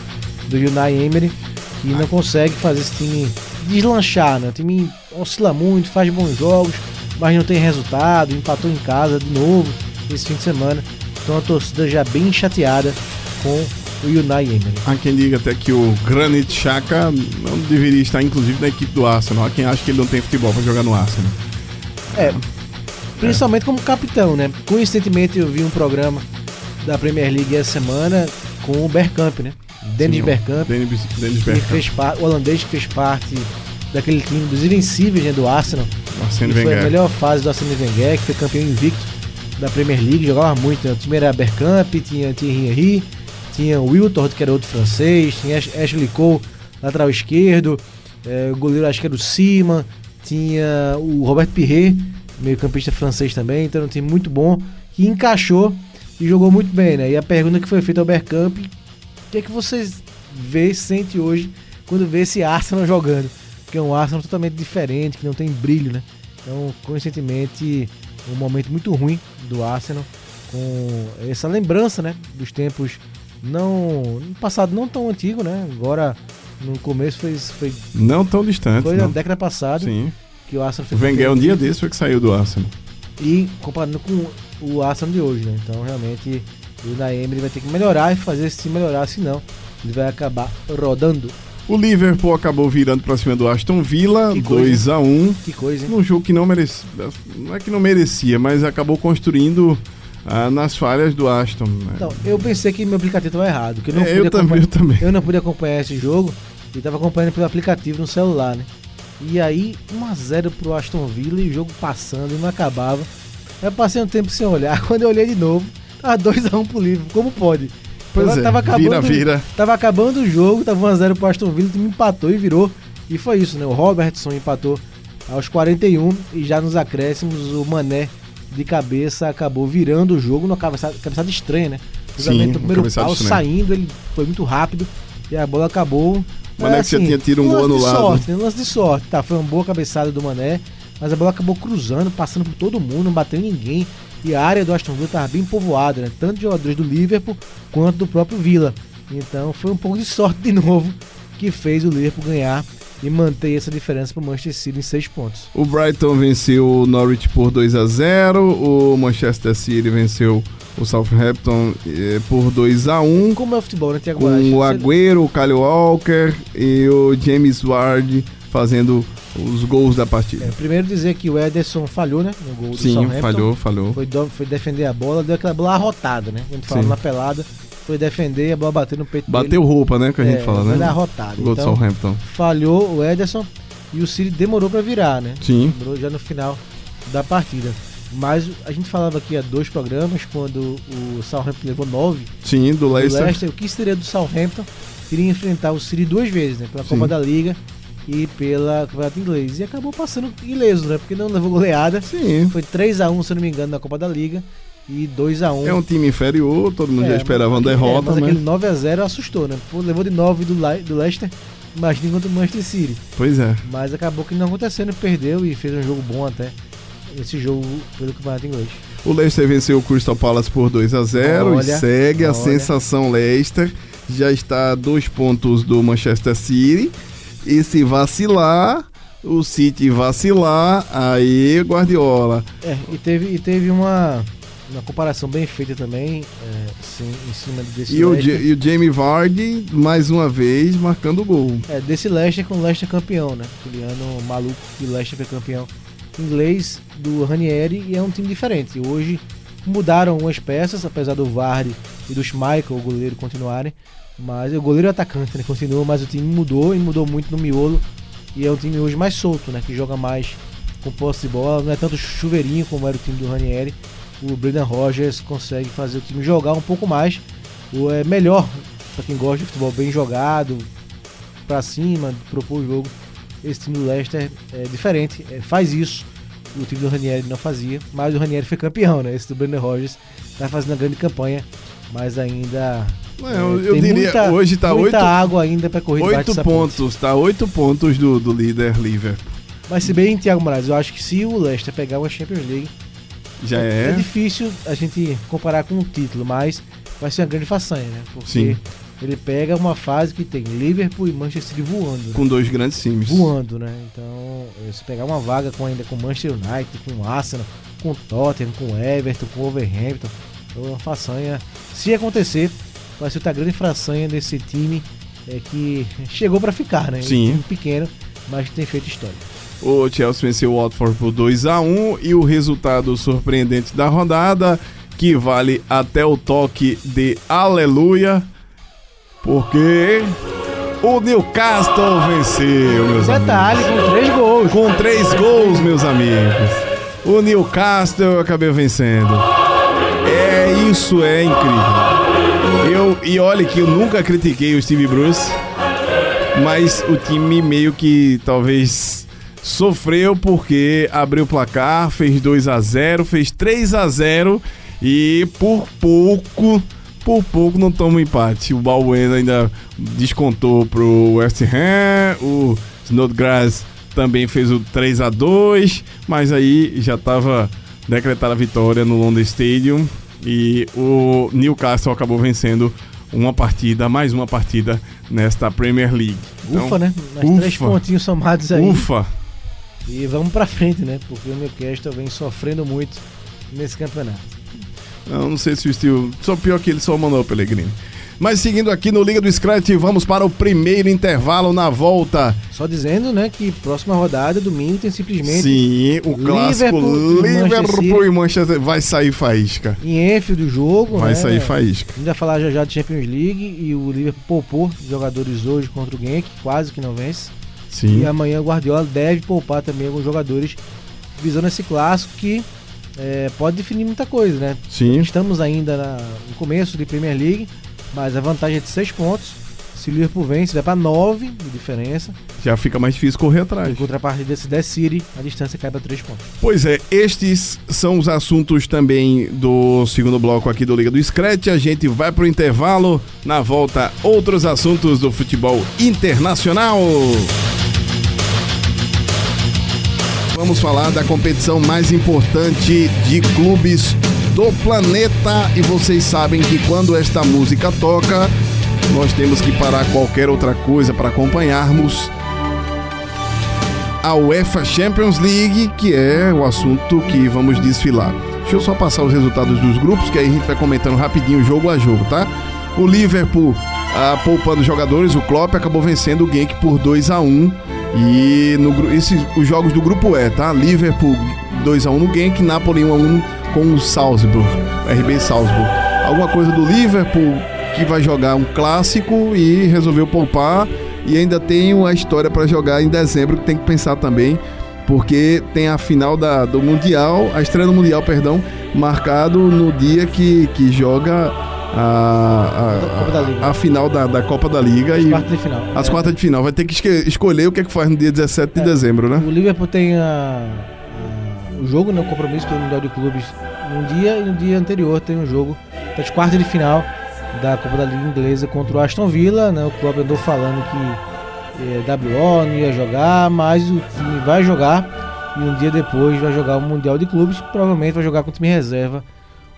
S5: do Unai Emery que não consegue fazer esse time deslanchar, né? O time oscila muito, faz bons jogos, mas não tem resultado, empatou em casa de novo esse fim de semana. Então a torcida já bem chateada com o Unai Emery.
S4: Há quem diga até que o Granit Xhaka não deveria estar, inclusive, na equipe do Arsenal. Há quem acha que ele não tem futebol para jogar no Arsenal.
S5: É, principalmente como capitão, né? Coincidentemente eu vi um programa da Premier League essa semana com o Bergkamp, né? Dennis
S4: Sim,
S5: Bergkamp,
S4: Dennis, Dennis
S5: que
S4: Bergkamp.
S5: fez parte, o holandês que fez parte daquele time dos invencíveis né, do Arsenal.
S4: Arsene
S5: que foi a melhor fase do Arsene Wenger, que foi campeão invicto da Premier League, jogava muito. Né? O time era Bergkamp, tinha Thierry Henry, tinha Wiltord, que era outro francês, tinha Ash- Ashley Cole, lateral esquerdo, eh, o goleiro acho que era o Sima, tinha o Robert Pirret, meio campista francês também, então um time muito bom, que encaixou e jogou muito bem, né? E a pergunta que foi feita ao Bergkamp, o que é que vocês vê, sente hoje quando vê esse Arsenal jogando? Porque é um Arsenal totalmente diferente, que não tem brilho, né? Então, coincidentemente, um momento muito ruim do Arsenal, com essa lembrança, né? Dos tempos não. no passado não tão antigo, né? Agora No começo foi, foi,
S4: Não tão distante.
S5: foi na
S4: não.
S5: década passada
S4: Sim.
S5: Que o Arsenal
S4: O Wenger um dia desse foi que saiu do Arsenal.
S5: E comparando com o Arsenal de hoje, né? Então realmente o Naeem ele vai ter que melhorar e fazer time melhorar, senão ele vai acabar rodando.
S4: O Liverpool acabou virando pra cima do Aston Villa,
S5: Que coisa,
S4: 2 a 1
S5: Que coisa, hein?
S4: num jogo que não merecia. Não é que não merecia, mas acabou construindo ah, nas falhas do Aston. né?
S5: Então, eu pensei que meu aplicativo estava errado, que eu não,
S4: É, eu também,
S5: acompanhar,
S4: eu também.
S5: eu não pude acompanhar esse jogo e estava acompanhando pelo aplicativo no celular, né? E aí, 1x0 pro Aston Villa e o jogo passando e não acabava. Eu passei um tempo sem olhar, <laughs> quando eu olhei de novo, tava 2x1 pro Liverpool, como pode?
S4: Pois
S5: tava,
S4: é,
S5: tava acabando,
S4: vira, vira.
S5: Tava acabando o jogo, tava 1x0 pro Aston Villa, o time empatou e virou. E foi isso, né? O Robertson empatou aos 41 e já nos acréscimos o Mané de cabeça acabou virando o jogo numa cabeçada, cabeçada estranha, né? O
S4: Sim,
S5: primeiro pau
S4: estranha.
S5: saindo, ele foi muito rápido e a bola acabou.
S4: Mané
S5: Mas,
S4: que já tinha tido um gol anulado.
S5: sorte, né? lance de sorte, tá? Foi uma boa cabeçada do Mané, mas a bola acabou cruzando, passando por todo mundo, não bateu em ninguém. E a área do Aston Villa estava bem povoada, né? Tanto de jogadores do Liverpool quanto do próprio Villa. Então foi um pouco de sorte de novo que fez o Liverpool ganhar e manter essa diferença para o Manchester City em seis pontos.
S4: O Brighton venceu o Norwich por 2 a 0 o Manchester City venceu o Southampton eh, por 2 a 1
S5: Como é o futebol, né, Moraes?
S4: com o Agüero, o Kyle Walker e o James Ward fazendo os gols da partida.
S5: É, primeiro dizer que o Ederson falhou, né? No gol do
S4: Sim,
S5: Southampton.
S4: falhou, falhou.
S5: Foi, do- foi defender a bola, deu aquela bola arrotada, né? A gente fala
S4: Sim.
S5: na pelada, foi defender e a bola bateu no peito dele.
S4: Bateu roupa, né, que a gente
S5: É,
S4: fala,
S5: foi
S4: né?
S5: arrotada.
S4: O gol do
S5: Então,
S4: Southampton.
S5: falhou o Ederson e o City demorou para virar, né?
S4: Sim,
S5: Demorou já no final da partida. Mas a gente falava aqui há dois programas, quando o Southampton levou nove
S4: sim, do
S5: do
S4: Leicester.
S5: Leicester, o que seria do Southampton iria enfrentar o City duas vezes, né? Pela
S4: Sim.
S5: Copa da Liga e pela Campeonato Inglês. E acabou passando ileso, né? Porque não levou goleada.
S4: Sim,
S5: Foi 3x1, se eu não me engano, na Copa da Liga. E 2x1.
S4: é um time inferior, todo mundo
S5: É,
S4: já esperava uma
S5: mas-
S4: derrota,
S5: é, mas
S4: né?
S5: aquele 9x0 assustou, né? Pô, levou de 9 do, Le- do Leicester, imagina contra o Manchester City.
S4: Pois é.
S5: Mas acabou que não acontecendo, perdeu e fez um jogo bom até. Esse jogo pelo Campeonato Inglês.
S4: O Leicester venceu o Crystal Palace por 2 a 0
S5: Olha,
S4: e segue a
S5: olha.
S4: sensação Leicester. Já está a dois pontos do Manchester City. E se vacilar, o City vacilar, aí Guardiola.
S5: É, e teve, e teve uma, uma comparação bem feita também, é, em cima desse
S4: E o,
S5: Leicester.
S4: E o Jamie Vardy, mais uma vez, marcando o gol.
S5: É, desse Leicester com o Leicester campeão, né? Aquele ano maluco que o Leicester foi campeão inglês do Ranieri e é um time diferente. Hoje mudaram algumas peças, apesar do Vardy e do Schmeichel, o goleiro, continuarem. Mas o goleiro e o atacante né, continua, mas o time mudou e mudou muito no miolo. E é um time hoje mais solto, né? Que joga mais com posse de bola, não é tanto chuveirinho como era o time do Ranieri. O Brendan Rodgers consegue fazer o time jogar um pouco mais. O é melhor para quem gosta de futebol bem jogado, pra cima, propor o jogo. Esse time do Leicester é diferente, é, faz isso. O time do Ranieri não fazia, mas o Ranieri foi campeão, né? Esse do Brendan Rodgers tá fazendo uma grande campanha, mas ainda
S4: É, eu,
S5: é,
S4: eu
S5: tem
S4: diria,
S5: muita-
S4: hoje tá
S5: muita
S4: 8,
S5: água ainda para correr debaixo dessa ponte.
S4: pontos, tá 8 pontos do, do líder Liverpool.
S5: Mas se bem, Thiago Moraes, eu acho que se o Leicester pegar uma Champions League,
S4: Já
S5: é
S4: é.
S5: difícil a gente comparar com o título, mas vai ser uma grande façanha, né? Porque
S4: Sim.
S5: Ele pega uma fase que tem Liverpool e Manchester City voando. né?
S4: Com dois grandes times.
S5: voando, né? Então, eh, se pegar uma vaga com ainda com Manchester United, com Arsenal, com Tottenham, com Everton, com Overhampton, é uma façanha. Se acontecer, vai ser outra grande façanha desse time é, que chegou pra ficar, né?
S4: Sim.
S5: Um time pequeno, mas que tem feito história.
S4: O Chelsea venceu o Watford por 2 a 1 e o resultado surpreendente da rodada, que vale até o toque de aleluia, porque o Newcastle venceu, meus
S5: Detalhe,
S4: amigos.
S5: com três gols.
S4: Com três gols, meus amigos. O Newcastle acabei vencendo. É, isso é incrível. Eu, e olha que eu nunca critiquei o Steve Bruce, mas o time meio que talvez sofreu porque abriu o placar, fez 2 a 0 fez 3 a 0 e por pouco, por pouco não toma um empate. O Balbuena ainda descontou pro West Ham, o Snodgrass também fez o 3 a 2 mas aí já estava decretada a vitória no London Stadium e o Newcastle acabou vencendo uma partida, mais uma partida nesta Premier League. Então,
S5: Ufa, né? Mais
S4: ufa.
S5: três pontinhos somados aí.
S4: Ufa!
S5: E vamos pra frente, né? Porque o Newcastle vem sofrendo muito nesse campeonato.
S4: Eu não sei se o estilo. Só pior que ele só mandou o Pellegrini. Mas seguindo aqui no Liga do Scratch, vamos para o primeiro intervalo na volta.
S5: Só dizendo, né, que próxima rodada, domingo, tem simplesmente
S4: Sim, o clássico
S5: Liverpool e
S4: Liverpool e Manchester vai sair faísca.
S5: em Enfield do jogo,
S4: Vai
S5: né?
S4: sair faísca.
S5: A gente vai falar já já de Champions League e o Liverpool poupou jogadores hoje contra o Genk, quase que não vence.
S4: Sim.
S5: E amanhã o Guardiola deve poupar também alguns jogadores visando esse clássico que é, pode definir muita coisa, né?
S4: Sim.
S5: Estamos ainda na- no começo de Premier League, mas a vantagem é de 6 pontos. Se o Liverpool vence, vai para 9 de diferença.
S4: Já fica mais difícil correr atrás.
S5: Em contrapartida, se der City, a distância cai para 3 pontos.
S4: Pois é, estes são os assuntos também do segundo bloco aqui do Liga do Scratch. A gente vai pro intervalo. Na volta, outros assuntos do futebol internacional. Vamos falar da competição mais importante de clubes do planeta. E vocês sabem que quando esta música toca, nós temos que parar qualquer outra coisa para acompanharmos a UEFA Champions League, que é o assunto que vamos desfilar. Deixa eu só passar os resultados dos grupos, que aí a gente vai comentando rapidinho jogo a jogo, tá? O Liverpool ah, poupando jogadores, o Klopp acabou vencendo o Genk por 2 a 1 e no, esses, os jogos do grupo E, tá? Liverpool 2 a 1 no Genk, Napoli 1 a 1 com o Salzburg, RB Salzburg. Alguma coisa do Liverpool que vai jogar um clássico e resolveu poupar e ainda tem a história para jogar em dezembro que tem que pensar também, porque tem a final da, do Mundial, a estreia do Mundial, perdão, marcado no dia que, que joga a, a, a final da, da Copa da Liga e
S5: Quarta de final.
S4: as
S5: É.
S4: quartas de final. Vai ter que escolher o que é que faz no dia 17 de
S5: É.
S4: dezembro, né?
S5: O Liverpool tem a- o jogo, né, o compromisso pelo Mundial de Clubes num dia e no dia anterior tem um jogo das quartas de final da Copa da Liga Inglesa contra o Aston Villa. Né, o clube andou falando que eh, WO não ia jogar, mas o time vai jogar e um dia depois vai jogar o Mundial de Clubes. Provavelmente vai jogar com o time reserva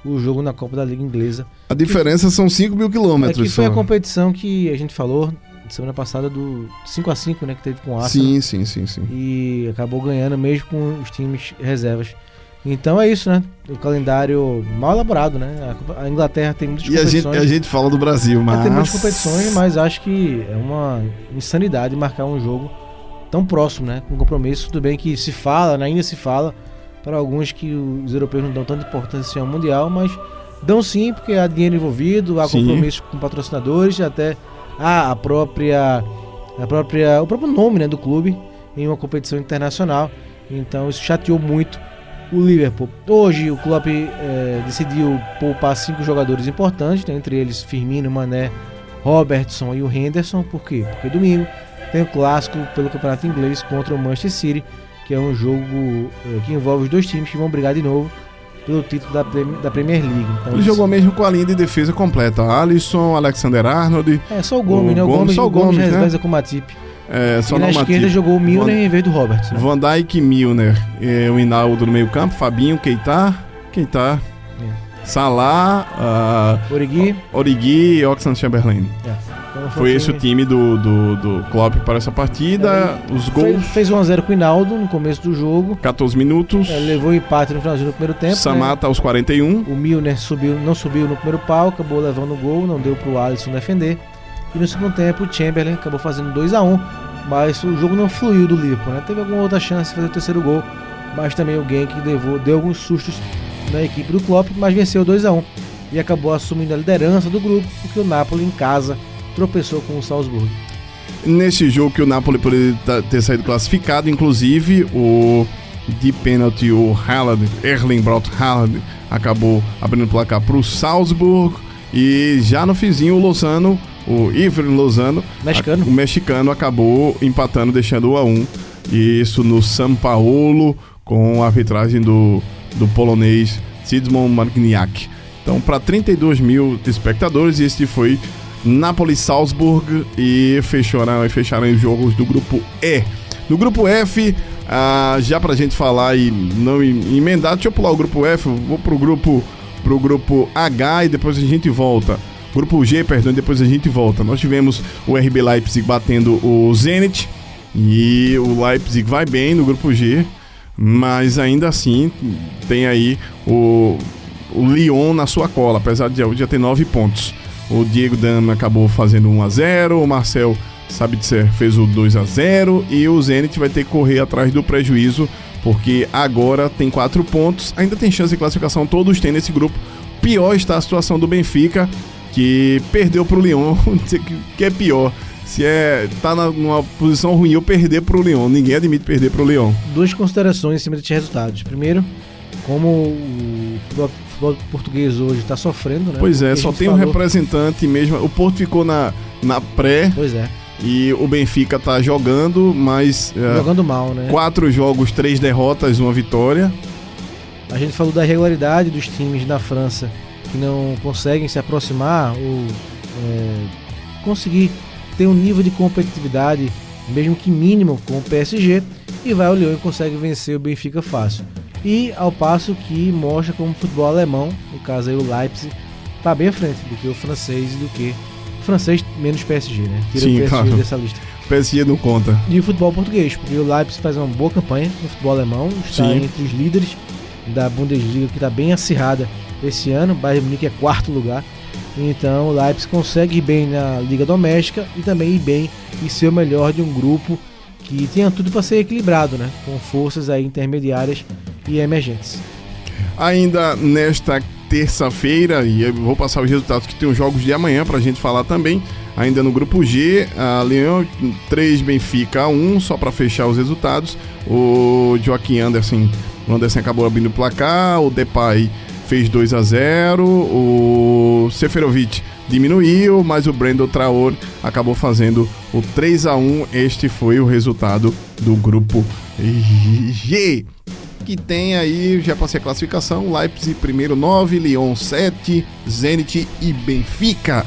S5: o jogo na Copa da Liga Inglesa.
S4: A diferença são 5 mil
S5: É
S4: quilômetros.
S5: que foi a competição que a gente falou semana passada do 5x5 né, que teve com o Arsenal
S4: Sim, sim, sim, sim.
S5: e acabou ganhando mesmo com os times reservas. Então é isso, né? O calendário mal elaborado, né? A A, Inglaterra tem muitas
S4: E a gente,
S5: competições.
S4: a gente fala do Brasil,
S5: É,
S4: mas.
S5: Tem muitas competições, mas acho que é uma insanidade marcar um jogo tão próximo, né? Com compromisso. Tudo bem que se fala, né? ainda se fala para alguns que os europeus não dão tanta importância ao Mundial, mas dão sim, porque há dinheiro envolvido, há
S4: Sim.
S5: compromisso com patrocinadores, até há a própria, a própria, o próprio nome né, do clube em uma competição internacional. Então isso chateou muito o Liverpool. Hoje o Klopp eh, decidiu poupar cinco jogadores importantes, né, entre eles Firmino, Mané, Robertson e o Henderson. Por quê? Porque domingo tem o clássico pelo Campeonato Inglês contra o Manchester City, que é um jogo eh, que envolve os dois times que vão brigar de novo pelo título da, Prem- da Premier League. Então,
S4: Ele jogou mesmo com a linha de defesa completa. Alisson, Alexander Arnold,
S5: É só o Gomes,
S4: O
S5: né? O
S4: Gomes,
S5: Gomes,
S4: só o
S5: Gomes,
S4: Gomes, né?
S5: com o Matip.
S4: é, só
S5: e na esquerda
S4: Matip.
S5: jogou o Milner
S4: Van-
S5: em vez do Robertson. Né?
S4: Van Dijk, Milner, é, o Hinaldo no meio campo, Fabinho, Keita, Keita,
S5: É.
S4: Salah, ah,
S5: Origi.
S4: Origi e Oxford Chamberlain.
S5: É.
S4: Foi esse o time do, do, do Klopp para essa partida. Os
S5: Fez,
S4: gols,
S5: fez 1x0 com o Hinaldo no começo do jogo.
S4: 14 minutos.
S5: É, levou o empate no finalzinho do primeiro tempo. né?
S4: Samata aos 41.
S5: O Milner subiu, não subiu no primeiro pau, acabou levando o gol, não deu pro Alisson defender. E no segundo tempo o Chamberlain acabou fazendo 2 a 1 mas o jogo não fluiu do Liverpool, né? Teve alguma outra chance de fazer o terceiro gol, mas também o Genk levou, deu alguns sustos na equipe do Klopp, mas venceu 2 a 1 e acabou assumindo a liderança do grupo, porque o Napoli em casa tropeçou com o Salzburg.
S4: Nesse jogo que o Napoli poderia ter saído classificado, inclusive o de pênalti, o Haaland, Erling Braut Haaland, acabou abrindo o placar para o Salzburg. E já no fizinho, o Lozano, o Iver Lozano,
S5: Mexicano.
S4: a- o mexicano acabou empatando, deixando o a 1 Isso no São Paulo, com a arbitragem do, do polonês Sidmon Margniak. Então, para 32 mil espectadores, este foi Napoli Salzburg e fecharam, fecharam os jogos do grupo E. No grupo F, ah, já pra gente falar e não em- emendar, deixa eu pular o grupo F, vou pro grupo, pro grupo H e depois a gente volta. Grupo G, perdão, depois a gente volta. Nós tivemos o RB Leipzig batendo o Zenit e o Leipzig vai bem no grupo G, mas ainda assim tem aí o, o Lyon na sua cola, apesar de já ter nove pontos. O Diego Dama acabou fazendo 1 a 0 o Marcel ser fez o 2 a 0 e o Zenit vai ter que correr atrás do prejuízo porque agora tem quatro pontos, ainda tem chance de classificação, todos têm nesse grupo. Pior está a situação do Benfica, que perdeu para o Lyon, <laughs> que é pior. Se é tá na, numa posição ruim eu perder para o Lyon, ninguém admite perder para o Lyon.
S5: Duas considerações em cima desses resultados. Primeiro, como o futebol, português hoje está sofrendo, né?
S4: Pois é, só tem um
S5: falou-
S4: representante mesmo. O Porto ficou na, na pré
S5: Pois é,
S4: e o Benfica tá jogando, mas é,
S5: jogando mal, né?
S4: quatro jogos, três derrotas, uma vitória.
S5: A gente falou da irregularidade dos times da França que não conseguem se aproximar ou é, conseguir ter um nível de competitividade, mesmo que mínimo, com o PSG, e vai ao Lyon e consegue vencer o Benfica fácil. E ao passo que mostra como o futebol alemão, no caso aí o Leipzig, está bem à frente do que o francês e do que o francês menos PSG, né? Tira
S4: Sim,
S5: o PSG
S4: claro.
S5: dessa lista.
S4: O PSG não conta.
S5: E o futebol português, porque o Leipzig faz uma boa campanha no futebol alemão, está
S4: Sim.
S5: entre os líderes da Bundesliga, que está bem acirrada esse ano. O Bayern Munique é quarto lugar. Então o Leipzig consegue ir bem na liga doméstica e também ir bem e ser o melhor de um grupo que tinha tudo para ser equilibrado, né? Com forças aí intermediárias e emergentes.
S4: Ainda nesta terça-feira, e eu vou passar os resultados que tem os jogos de amanhã pra gente falar também. Ainda no grupo G, a Leão 3, Benfica 1, só pra fechar os resultados. O Joaquim Anderson, o Anderson acabou abrindo o placar, o Depay fez 2 a 0, o Seferovic diminuiu, mas o Brandon Traor acabou fazendo o 3 a 1. Este foi o resultado do grupo G que tem aí, já passei a classificação, Leipzig primeiro 9, Lyon 7, Zenit e Benfica.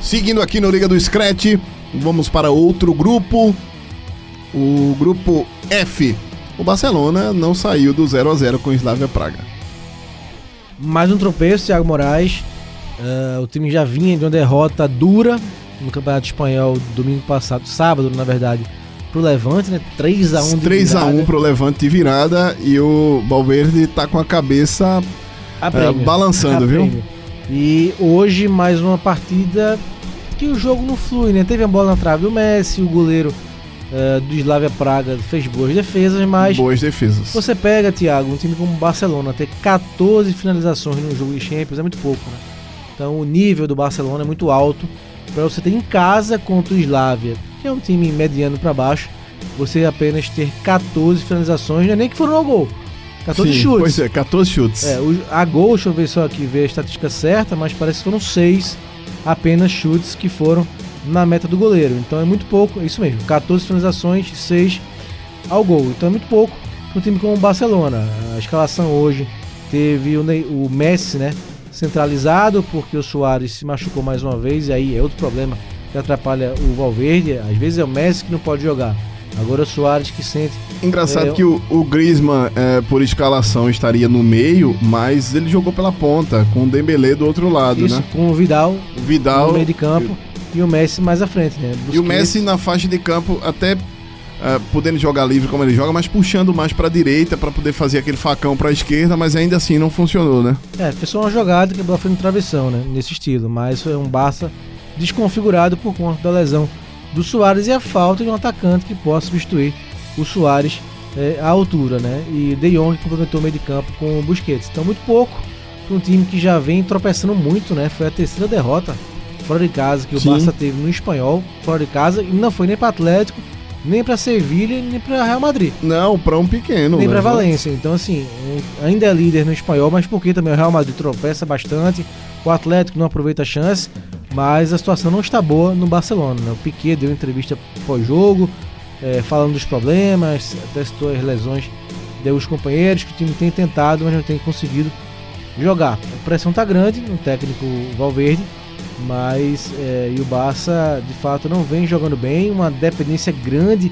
S4: Seguindo aqui no Liga do Scratch, vamos para outro grupo, o grupo F. O Barcelona não saiu do 0 a 0 com Slavia Praga.
S5: Mais um tropeço, Thiago Moraes. Ah, o time já vinha de uma derrota dura no Campeonato Espanhol domingo passado, sábado, na verdade, pro Levante, né? 3 a 1 de
S4: 3 a 1
S5: virada.
S4: pro Levante de virada e o Valverde tá com a cabeça
S5: A.
S4: É, balançando,
S5: A
S4: viu?
S5: prêmio. E hoje mais uma partida que o jogo não flui, né? Teve a bola na trave do Messi, o goleiro eh, do Slavia Praga fez boas defesas, mas
S4: boas defesas.
S5: você pega, Thiago, um time como o Barcelona, ter 14 finalizações num jogo de Champions é muito pouco, né? Então o nível do Barcelona é muito alto para você ter em casa contra o Slavia, que é um time mediano para baixo, você apenas ter 14 finalizações, não é nem que foram ao gol. 14
S4: Sim,
S5: chutes.
S4: Pois é, 14 chutes.
S5: É, o, a gol, deixa eu ver só aqui, ver a estatística certa, mas parece que foram seis apenas chutes que foram na meta do goleiro. Então é muito pouco, é isso mesmo, 14 finalizações, 6 ao gol. Então é muito pouco para um time como o Barcelona. A escalação hoje teve o, o Messi, né, centralizado, porque o Soares se machucou mais uma vez, e aí é outro problema que atrapalha o Valverde. Às vezes é o Messi que não pode jogar. Agora o Soares que sente
S4: Engraçado
S5: É,
S4: que o, o Griezmann, é, por escalação, estaria no meio, mas ele jogou pela ponta, com o Dembélé do outro lado,
S5: isso
S4: né?
S5: com o Vidal
S4: Vidal
S5: no meio de campo e o Messi mais à frente, né?
S4: e o
S5: Busquets.
S4: Messi na faixa de campo, até é, podendo jogar livre como ele joga, mas puxando mais pra direita pra poder fazer aquele facão pra esquerda, mas ainda assim não funcionou, né?
S5: É, foi só uma jogada que a bola foi no travessão, né? Nesse estilo. Mas foi um Barça desconfigurado por conta da lesão do Soares e a falta de um atacante que possa substituir o Soares é, à altura, né? E De Jong complementou o meio de campo com o Busquets. Então, muito pouco para um time que já vem tropeçando muito, né? Foi a terceira derrota fora de casa que o
S4: Sim.
S5: Barça teve no espanhol, fora de casa, e não foi nem para Atlético, nem para Sevilha, nem para Real Madrid.
S4: Não, pra um pequeno.
S5: Nem
S4: né?
S5: pra Valência. Então, assim, um- ainda é líder no espanhol, mas porque também o Real Madrid tropeça bastante. O Atlético não aproveita a chance, mas a situação não está boa no Barcelona. Né? O Piquet deu entrevista pós-jogo, eh, falando dos problemas, até citou as lesões dos companheiros, que o time tem tentado, mas não tem conseguido jogar. A pressão tá grande no técnico Valverde, mas eh, e o Barça de fato não vem jogando bem, uma dependência grande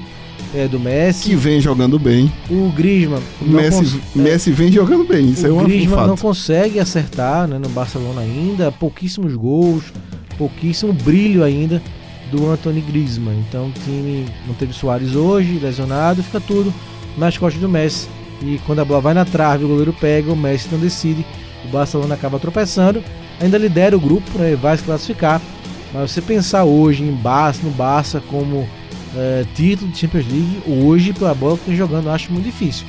S5: é, do Messi.
S4: Que vem jogando bem.
S5: O Griezmann.
S4: O Messi, Messi vem jogando bem, isso
S5: o
S4: é um
S5: Griezmann
S4: fato.
S5: não consegue acertar né, no Barcelona ainda, pouquíssimos gols, pouquíssimo brilho ainda do Anthony Griezmann. Então o time não teve Soares hoje, lesionado, fica tudo nas costas do Messi. E quando a bola vai na trave, o goleiro pega, o Messi não decide, o Barcelona acaba tropeçando, ainda lidera o grupo, né, vai se classificar. Mas você pensar hoje em Barça, no Barça como é, título de Champions League, hoje pela bola que vem jogando, eu acho muito difícil.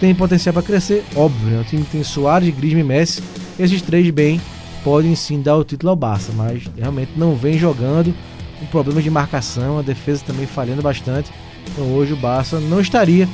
S5: Tem potencial para crescer, óbvio, né? O time tem Soares, Griezmann e Messi, esses três bem podem sim dar o título ao Barça, mas realmente não vem jogando, com problemas de marcação, a defesa também falhando bastante. Então hoje o Barça não estaria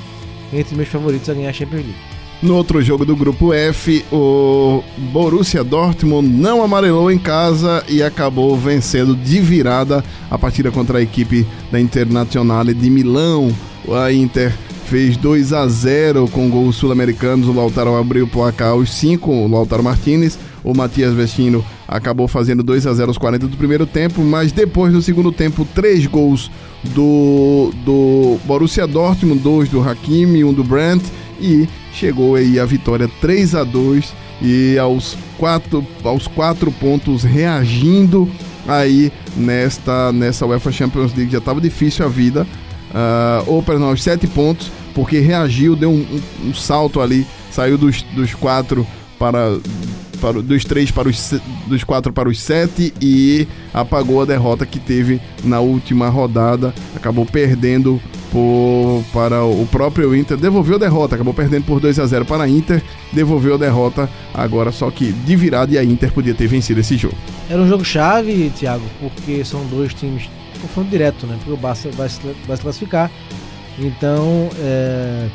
S5: entre meus favoritos a ganhar a Champions League.
S4: No outro jogo do grupo F, o Borussia Dortmund não amarelou em casa e acabou vencendo de virada a partida contra a equipe da Internazionale de Milão. A Inter fez 2 a 0 com gols sul-americanos. O Lautaro abriu o placar aos 5, o Lautaro Martinez. O Matias Vestino acabou fazendo 2 a 0 aos 40 do primeiro tempo, mas depois no segundo tempo, três gols do, do Borussia Dortmund, dois do Hakimi, um do Brandt e chegou aí a vitória 3 a 2 e aos quatro, aos quatro pontos reagindo aí nesta nessa UEFA Champions League. Já estava difícil a vida. Uh, ou perdão, aos sete pontos porque reagiu, deu um, um, um salto ali, saiu dos, dos quatro para, para dos três para os dos quatro para os sete e apagou a derrota que teve na última rodada, acabou perdendo por, para o próprio Inter, devolveu a derrota, acabou perdendo por 2 a 0 para a Inter, devolveu a derrota agora só que de virada e a Inter podia ter vencido esse jogo.
S5: Era um jogo chave, Thiago, porque são dois times confronto direto, né? Porque o Barça vai se, vai se classificar. Então, é,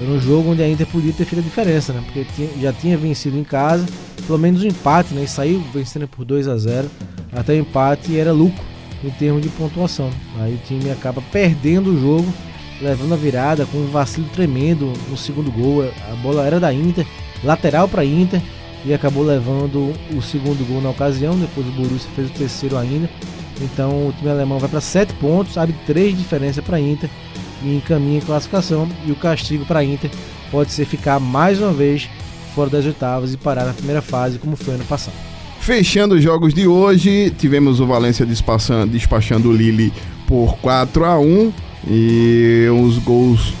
S5: era um jogo onde a Inter podia ter feito a diferença, né? Porque tinha, já tinha vencido em casa, pelo menos um empate, né? E saiu vencendo por 2 a 0 Até o empate era lucro em termos de pontuação. Aí o time acaba perdendo o jogo, levando a virada com um vacilo tremendo no segundo gol. A bola era da Inter, lateral para Inter e acabou levando o segundo gol na ocasião. Depois o Borussia fez o terceiro ainda. Então o time alemão vai para 7 pontos, abre 3 de diferença para Inter e encaminha a classificação. E o castigo para Inter pode ser ficar mais uma vez fora das oitavas e parar na primeira fase, como foi ano passado.
S4: Fechando os jogos de hoje, tivemos o Valência despachando, o Lille por 4 a 1 e os gols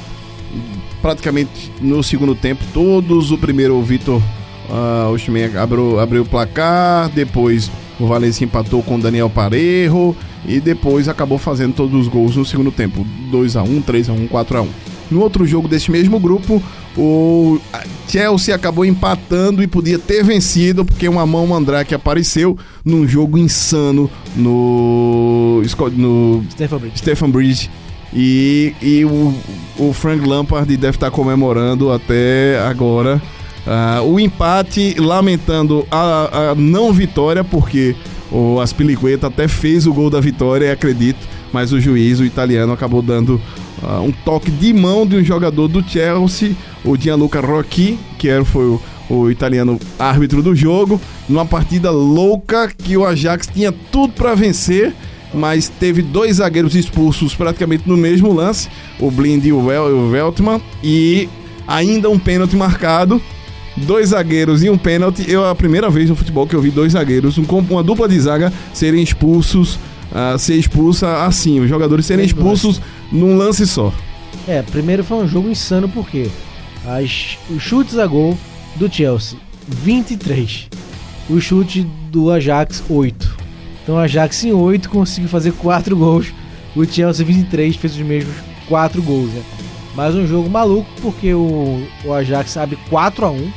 S4: praticamente no segundo tempo, todos. O primeiro, o Vitor uh, abriu, abriu o placar, depois o Valencia empatou com o Daniel Parejo e depois acabou fazendo todos os gols no segundo tempo, 2 a 1, 3 a 1, 4 a 1. No outro jogo desse mesmo grupo, o Chelsea acabou empatando e podia ter vencido porque uma mão Mandrake apareceu num jogo insano no, no
S5: Stephen Bridge.
S4: Stephen Bridge. E, e o, o Frank Lampard deve estar comemorando até agora uh, o empate, lamentando a, a não vitória, porque o Aspilicueta até fez o gol da vitória, acredito, mas o juiz, o italiano, acabou dando uh, um toque de mão de um jogador do Chelsea, o Gianluca Rocchi, que era, foi o, o italiano árbitro do jogo, numa partida louca que o Ajax tinha tudo para vencer, mas teve dois zagueiros expulsos praticamente no mesmo lance, o Blind e o, Vel, o Veltman, e ainda um pênalti marcado. Dois zagueiros e um pênalti. Eu a primeira vez no futebol que eu vi dois zagueiros, um, uma dupla de zaga, serem expulsos, uh, ser expulsa assim, os jogadores serem expulsos num lance só.
S5: É, primeiro foi um jogo insano porque as, os chutes a gol do Chelsea, 23. O chute do Ajax, 8. Então o Ajax em 8 conseguiu fazer 4 gols. O Chelsea 23 fez os mesmos 4 gols, né? Mas um jogo maluco porque o, o Ajax abre 4 a 1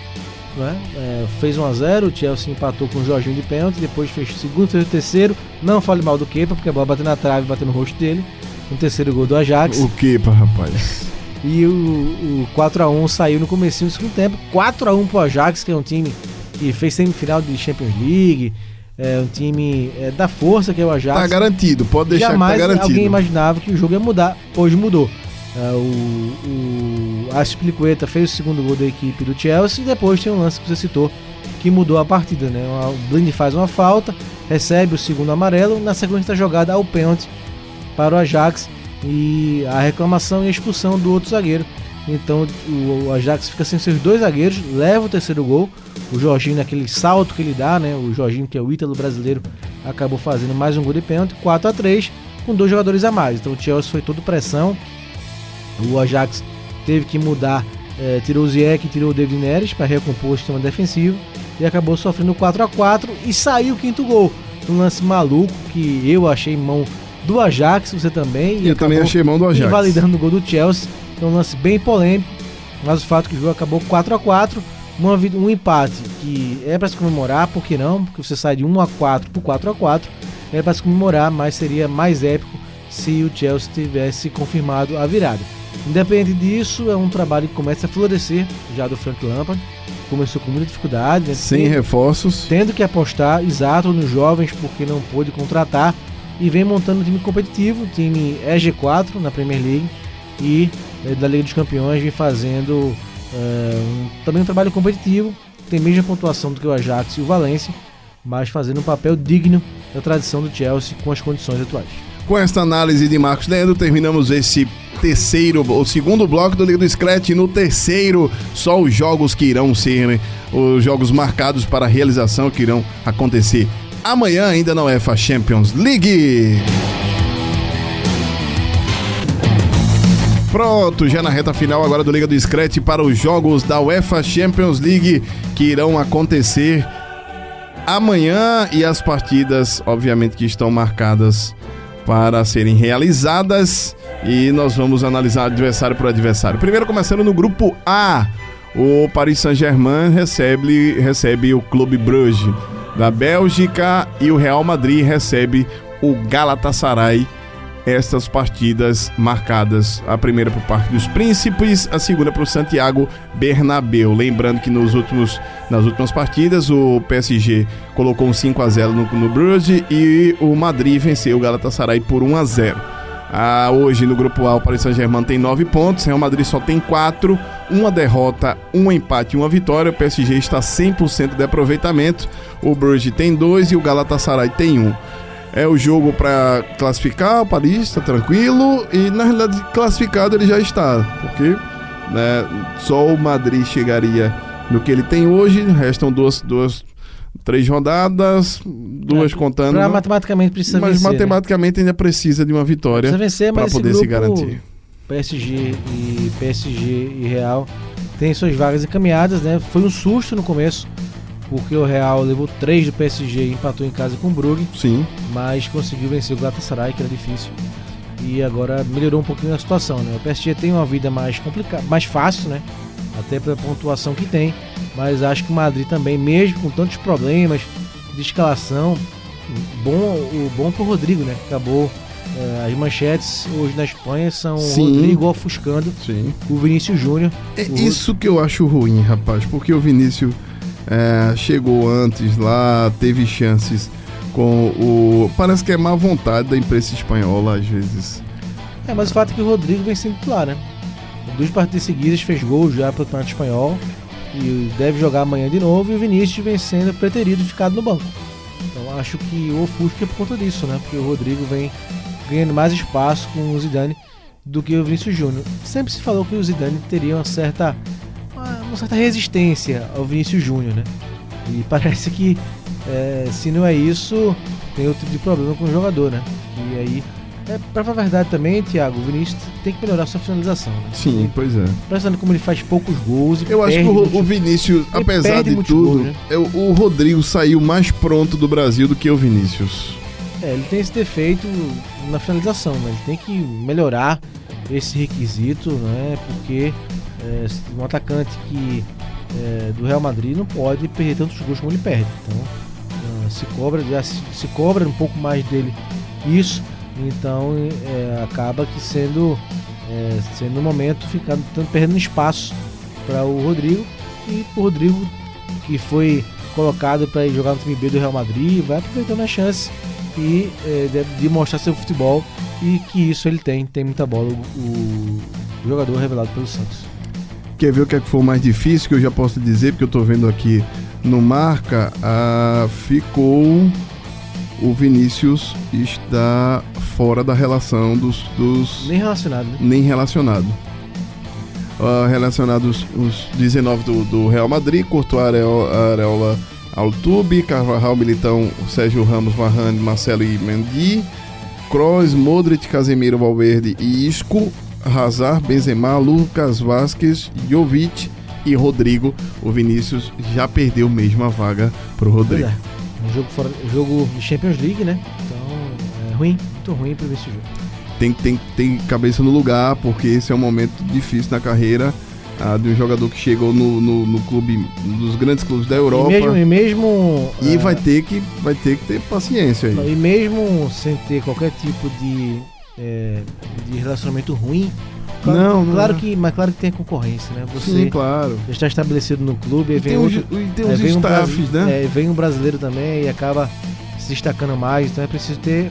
S5: né? É, fez 1 a 0 o Chelsea empatou com o Jorginho de pênalti, depois fez o segundo, fez o terceiro. Não fale mal do Kepa, porque a bola bateu na trave e bateu no rosto dele. Um terceiro gol do Ajax.
S4: O Kepa, rapaz.
S5: E o, o 4x1 saiu no começo do segundo tempo. 4x1 pro Ajax, que é um time que fez semifinal de Champions League. É um time é, da força que é o Ajax.
S4: Tá garantido, pode deixar
S5: Jamais
S4: que tá garantido.
S5: alguém imaginava que o jogo ia mudar. Hoje mudou. É, o o Aspilicueta fez o segundo gol da equipe do Chelsea e depois tem um lance que você citou que mudou a partida. Né? O Blind faz uma falta, recebe o segundo amarelo. Na sequência da jogada, ao pênalti para o Ajax e a reclamação e a expulsão do outro zagueiro. Então o Ajax fica sem seus dois zagueiros, leva o terceiro gol. O Jorginho, naquele salto que ele dá, né? O Jorginho, que é o ítalo brasileiro, acabou fazendo mais um gol de pênalti, 4 a 3 com dois jogadores a mais. Então o Chelsea foi todo pressão. O Ajax teve que mudar, é, tirou o Ziyech e tirou o David Neres para recompor o sistema defensivo e acabou sofrendo 4 a 4 e saiu o quinto gol. Um lance maluco que eu achei mão do Ajax, você também.
S4: E eu também achei mão do Ajax.
S5: Validando o gol do Chelsea. Então um lance bem polêmico, mas o fato é que o jogo acabou 4 a 4 uma, um empate que é para se comemorar, por que não? Porque você sai de 1 a 4 para 4 a 4 é para se comemorar, mas seria mais épico se o Chelsea tivesse confirmado a virada. Independente disso, é um trabalho que começa a florescer já do Frank Lampard. Começou com muita dificuldade, né?
S4: sem tendo, reforços,
S5: tendo que apostar exato nos jovens porque não pôde contratar e vem montando um time competitivo. Time é G4 na Premier League e é, da Liga dos Campeões vem fazendo é, um, também um trabalho competitivo. Tem a mesma pontuação do que o Ajax e o Valência, mas fazendo um papel digno da tradição do Chelsea com as condições atuais.
S4: Com esta análise de Marcos Leandro, terminamos esse terceiro, o segundo bloco do Liga do Scratch. No terceiro, só os jogos que irão ser, né? os jogos marcados para a realização que irão acontecer amanhã, ainda não é Champions League. Pronto, já na reta final agora do Liga do Scratch para os jogos da UEFA Champions League que irão acontecer amanhã e as partidas, obviamente, que estão marcadas para serem realizadas e nós vamos analisar adversário por adversário. Primeiro começando no grupo A, o Paris Saint-Germain recebe, recebe o Clube Bruges da Bélgica e o Real Madrid recebe o Galatasaray estas partidas marcadas. A primeira para o Parque dos Príncipes, a segunda para o Santiago Bernabéu. Lembrando que nos últimos, nas últimas partidas o PSG colocou um 5 a 0 no, no Bruges e o Madrid venceu o Galatasaray por 1 a 0. Ah, hoje no grupo A o Paris Saint-Germain tem 9 pontos, Real Madrid só tem 4, uma derrota, um empate e uma vitória. O PSG está 100% de aproveitamento, o Bruges tem 2 e o Galatasaray tem 1. Um é o jogo para classificar, o Paris está tranquilo e na realidade classificado ele já está, porque né, só o Madrid chegaria no que ele tem hoje, restam duas, duas três rodadas, duas
S5: é,
S4: contando.
S5: Pra, matematicamente precisa
S4: mas
S5: vencer.
S4: Mas né? matematicamente né? ainda precisa de uma vitória para poder se garantir.
S5: PSG e PSG e Real têm suas vagas encaminhadas, né? Foi um susto no começo porque o Real levou 3 do PSG e empatou em casa com o Brugge.
S4: Sim.
S5: Mas conseguiu vencer o Galatasaray, que era difícil. E agora melhorou um pouquinho a situação, né? O PSG tem uma vida mais complicada, mais fácil, né? Até pela pontuação que tem. Mas acho que o Madrid também, mesmo com tantos problemas de escalação, bom, o bom pro Rodrigo, né? Acabou é, as manchetes hoje na Espanha são Sim. Rodrigo ofuscando
S4: Sim.
S5: o Vinícius Júnior.
S4: É isso que eu acho ruim, rapaz, porque o Vinícius é, chegou antes lá, teve chances com o. Parece que é má vontade da imprensa espanhola às vezes.
S5: É, mas o fato é que o Rodrigo vem sendo titular, né? Duas partidas seguidas fez gol já para o campeonato espanhol e deve jogar amanhã de novo. E o Vinícius vem sendo preterido ficado no banco. Então acho que o ofusca é por conta disso, né? Porque o Rodrigo vem ganhando mais espaço com o Zidane do que o Vinícius Júnior. Sempre se falou que o Zidane teria uma certa uma certa resistência ao Vinícius Júnior, né? E <laughs> parece que é, se não é isso, tem outro tipo de problema com o jogador, né? E aí, é, pra falar a verdade também, Thiago, o Vinícius tem que melhorar sua finalização, né?
S4: Sim,
S5: ele,
S4: pois é.
S5: Pensando como ele faz poucos gols.
S4: Eu acho que o, o Vinícius, apesar de tudo, gols, né? é, o Rodrigo saiu mais pronto do Brasil do que o Vinícius.
S5: É, ele tem esse defeito na finalização, né? Ele tem que melhorar esse requisito, né? Porque é, um atacante que é, do Real Madrid não pode perder tantos gols como ele perde. Então uh, se cobra, já se, se, cobra um pouco mais dele isso. Então é, acaba que sendo é, sendo no momento ficando tanto perdendo espaço para o Rodrigo e o Rodrigo que foi colocado para jogar no time B do Real Madrid vai aproveitando a chance e é, de mostrar seu futebol e que isso ele tem, tem muita bola o, o jogador revelado pelo Santos.
S4: Quer ver o que, é que foi mais difícil que eu já posso dizer, porque eu estou vendo aqui no marca, ah, ficou o Vinícius está fora da relação dos. dos
S5: Nem relacionado, né?
S4: nem relacionado. Ah, relacionados os 19 do, do Real Madrid, Courtois, Areola, Areola Altube, Carvajal, Militão, Sérgio Ramos, Varane, Marcelo e Mendy, Kroos, Modric, Casemiro, Valverde e Isco, Hazard, Benzema, Lucas Vasquez, Jovic e Rodrigo. O Vinícius já perdeu mesmo a vaga pro Rodrigo.
S5: é. Um jogo, fora, jogo de Champions League, né? Então, é ruim, muito ruim pra ver esse jogo.
S4: Tem que tem, tem cabeça no lugar, porque esse é um momento difícil na carreira ah, de um jogador que chegou no, no, no clube, um dos grandes clubes da Europa.
S5: E mesmo, e mesmo
S4: E
S5: é,
S4: vai ter que vai ter que ter paciência aí.
S5: E mesmo sem ter qualquer tipo de, é, de relacionamento ruim, claro,
S4: Não, não
S5: claro
S4: é.
S5: que, mas claro que tem concorrência, né? Você
S4: Sim, claro.
S5: já está estabelecido no clube,
S4: E
S5: vem
S4: tem, os,
S5: outro,
S4: e tem os
S5: vem um
S4: staffs,
S5: brasi-
S4: né?
S5: é, vem um brasileiro também e acaba se destacando mais, então é preciso ter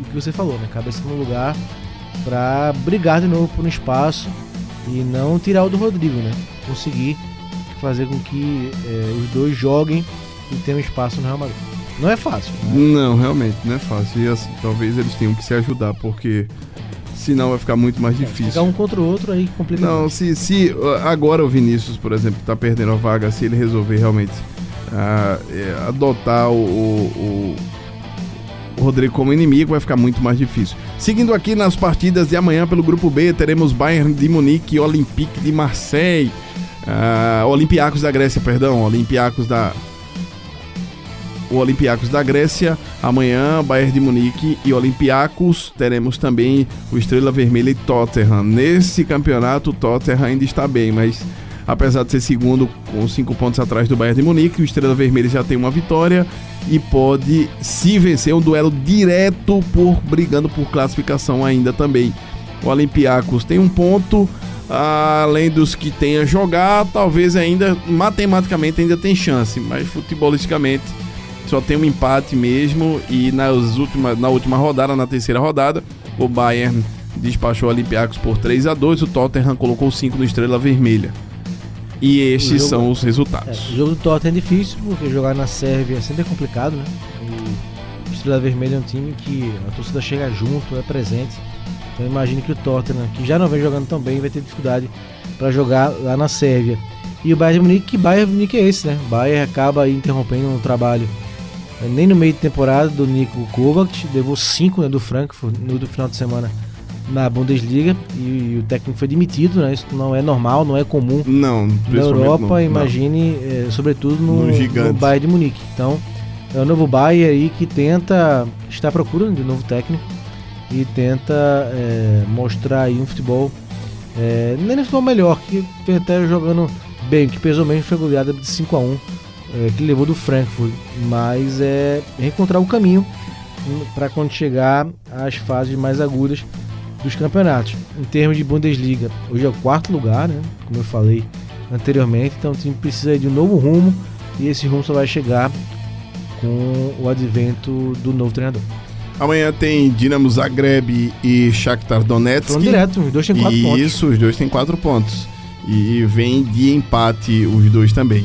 S5: o que você falou, né? Cabeça no lugar para brigar de novo por um espaço e não tirar o do Rodrigo, né? Conseguir fazer com que é, os dois joguem e tenham espaço no Real Madrid. Não é fácil, né?
S4: Não, realmente, não é fácil. E assim, talvez eles tenham que se ajudar, porque senão vai ficar muito mais
S5: Ficar
S4: difícil.
S5: um contra o outro aí complica
S4: Não, se, se uh, agora o Vinícius, por exemplo, tá perdendo a vaga, se ele resolver realmente ah, é, adotar o, o, o Rodrigo como inimigo, vai ficar muito mais difícil. Seguindo aqui nas partidas de amanhã pelo grupo B, teremos Bayern de Munique e Olympique de Marseille. Ah, Olympiacos da Grécia, perdão, Olympiacos da o Olympiacos da Grécia. Amanhã, Bayern de Munique e Olympiacos. Teremos também o Estrela Vermelha e Tottenham. Nesse campeonato, o Tottenham ainda está bem, mas apesar de ser segundo com cinco pontos atrás do Bayern de Munique, o Estrela Vermelha já tem uma vitória e pode, se vencer, um duelo direto por brigando por classificação ainda também. O Olympiacos tem um ponto, além dos que tem a jogar, talvez ainda matematicamente ainda tem chance, mas futebolisticamente só tem um empate mesmo e nas últimas, na última rodada, na terceira rodada, o Bayern despachou o Olympiacos por 3 a 2 o Tottenham colocou 5 no Estrela Vermelha. E estes
S5: jogo-
S4: são os
S5: É,
S4: resultados.
S5: o jogo do Tottenham é difícil, porque jogar na Sérvia sempre é complicado, né? E o Estrela Vermelha é um time que a torcida chega junto, é presente. Então eu imagino que o Tottenham, que já não vem jogando tão bem, vai ter dificuldade para jogar lá na Sérvia. E o Bayern de Munique, que Bayern de Munique é esse, né? O Bayern acaba interrompendo um trabalho nem no meio de temporada do Nico Kovac, levou 5 né, do Frankfurt no do final de semana na Bundesliga e, o técnico foi demitido, né? Isso não é normal, não é comum
S4: Não,
S5: na Europa,
S4: não.
S5: imagine, eh, sobretudo no,
S4: No
S5: no Bayern de Munique. Então, é o novo Bayern aí que tenta, está à procura de um novo técnico e tenta eh, mostrar aí um futebol, eh, nem um futebol melhor, que até jogando bem, que pesou mesmo foi goleada de 5 a 1 eh, que levou do Frankfurt, mas é reencontrar o caminho para quando chegar às fases mais agudas dos campeonatos. Em termos de Bundesliga, hoje é o quarto lugar, né? Como eu falei anteriormente, então o time precisa de um novo rumo e esse rumo só vai chegar com o advento do novo treinador.
S4: Amanhã tem Dinamo Zagreb e Shakhtar Donetsk.
S5: Falando direto, os dois têm quatro pontos.
S4: Isso, os dois têm quatro pontos. E vem de empate os dois também.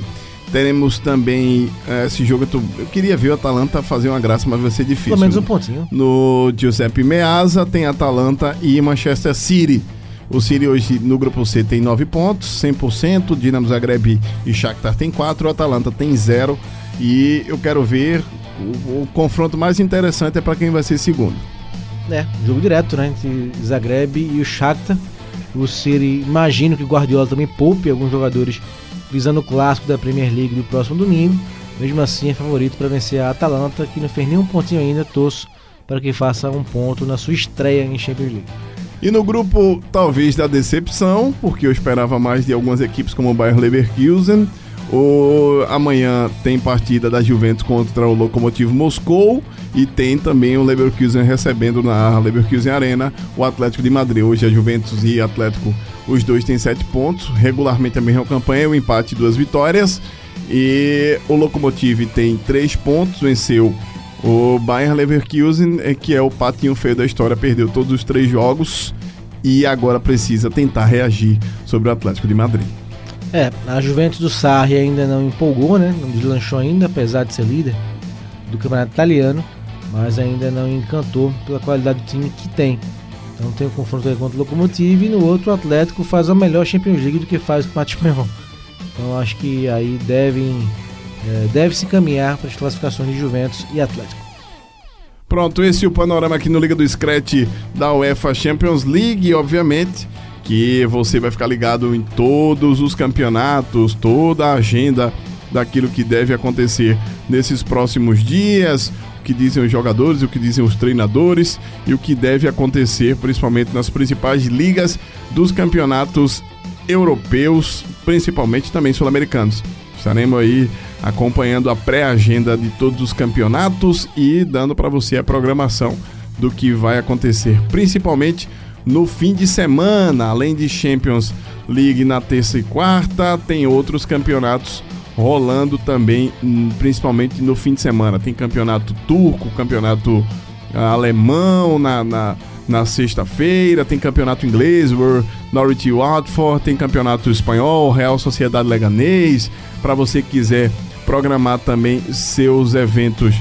S4: Teremos também eh, esse jogo. Eu, tô- eu queria ver o Atalanta fazer uma graça, mas vai ser difícil.
S5: Pelo menos um pontinho.
S4: No Giuseppe Meazza tem Atalanta e Manchester City. O City hoje no grupo C tem 9 pontos, 100%. Dinamo Zagreb e Shakhtar tem 4, o Atalanta tem 0. E eu quero ver o, o confronto mais interessante é para quem vai ser segundo.
S5: É, jogo direto, né? Entre Zagreb e o Shakhtar. O City, imagino que o Guardiola também poupe alguns jogadores visando o clássico da Premier League do próximo domingo. Mesmo assim, é favorito para vencer a Atalanta, que não fez nenhum pontinho ainda. Torço para que faça um ponto na sua estreia em Champions League.
S4: E no grupo, talvez da decepção, porque eu esperava mais de algumas equipes como o Bayer Leverkusen. O, amanhã tem partida da Juventus contra o Lokomotiv Moscou e tem também o Leverkusen recebendo na Leverkusen Arena o Atlético de Madrid. Hoje a Juventus e Atlético, os dois têm sete pontos, regularmente a mesma campanha, o empate duas vitórias. E o Lokomotiv tem três pontos, venceu o Bayern Leverkusen, é que é o patinho feio da história, perdeu todos os três jogos e agora precisa tentar reagir sobre o Atlético de Madrid.
S5: É, a Juventus do Sarri ainda não empolgou, né? Não deslanchou ainda, apesar de ser líder do campeonato italiano. mas ainda não encantou pela qualidade do time que tem. Então tem o confronto aí contra o Locomotive e no outro o Atlético faz a melhor Champions League do que faz com o Espanhol. Então acho que aí devem é, deve se caminhar para as classificações de Juventus e Atlético.
S4: Pronto, esse é o panorama aqui no Liga do Scratch da UEFA Champions League, obviamente que você vai ficar ligado em todos os campeonatos, toda a agenda daquilo que deve acontecer nesses próximos dias, o que dizem os jogadores, o que dizem os treinadores e o que deve acontecer principalmente nas principais ligas dos campeonatos europeus, principalmente também sul-americanos. Estaremos aí acompanhando a pré-agenda de todos os campeonatos e dando para você a programação do que vai acontecer, principalmente no fim de semana, além de Champions League na terça e quarta, tem outros campeonatos rolando também, hum, principalmente no fim de semana. Tem campeonato turco, campeonato ah, alemão na, na, na sexta-feira, tem campeonato inglês, Norwich Watford, tem campeonato espanhol, Real Sociedade Leganês. Para você que quiser programar também seus eventos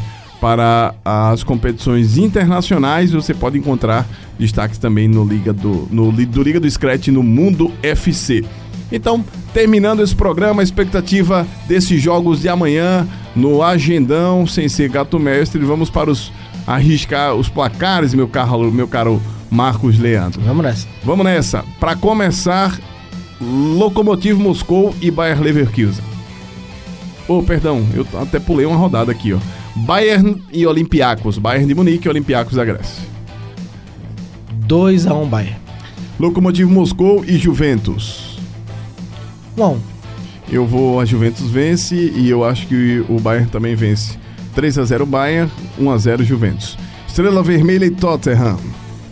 S4: para as competições internacionais, você pode encontrar destaques também no Liga do, no, do Liga do Scratch no Mundo FC. Então, terminando esse programa, a expectativa desses jogos de amanhã no Agendão, sem ser gato mestre, vamos para os arriscar os placares, meu caro, meu caro Marcos Leandro.
S5: Vamos nessa.
S4: Vamos nessa. Para começar, Lokomotiv Moscou e Bayer Leverkusen. Oh, perdão, eu até pulei uma rodada aqui, ó. Bayern e Olympiacos. Bayern de Munique e Olympiacos da Grécia.
S5: 2 a 1 um Bayern.
S4: Lokomotiv Moscou e Juventus.
S5: 1 um a 1.
S4: Eu vou a Juventus vence e eu acho que o Bayern também vence. 3 a 0 Bayern, 1 a 0 Juventus. Estrela Vermelha e Tottenham.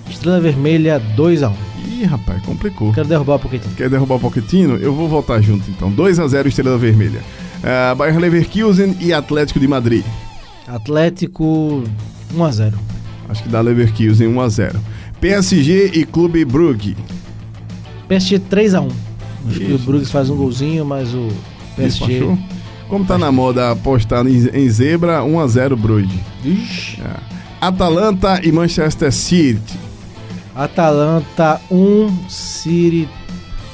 S5: Estrela Vermelha 2 a 1.
S4: Ih, rapaz, complicou.
S5: Quero derrubar o Pochettino.
S4: Quer derrubar o Pochettino? Eu vou voltar junto então. 2 a 0 Estrela Vermelha. Uh, Bayern Leverkusen e Atlético de Madrid.
S5: Atlético 1 a 0.
S4: Acho que dá Leverkusen 1 a 0. PSG e Clube Brugge.
S5: PSG 3 a 1. Acho que o Brugge faz um golzinho, mas o PSG
S4: Despachou? Como tá na moda apostar em, zebra, 1 a 0 Brugge.
S5: Ixi.
S4: É. Atalanta e Manchester City.
S5: Atalanta 1, City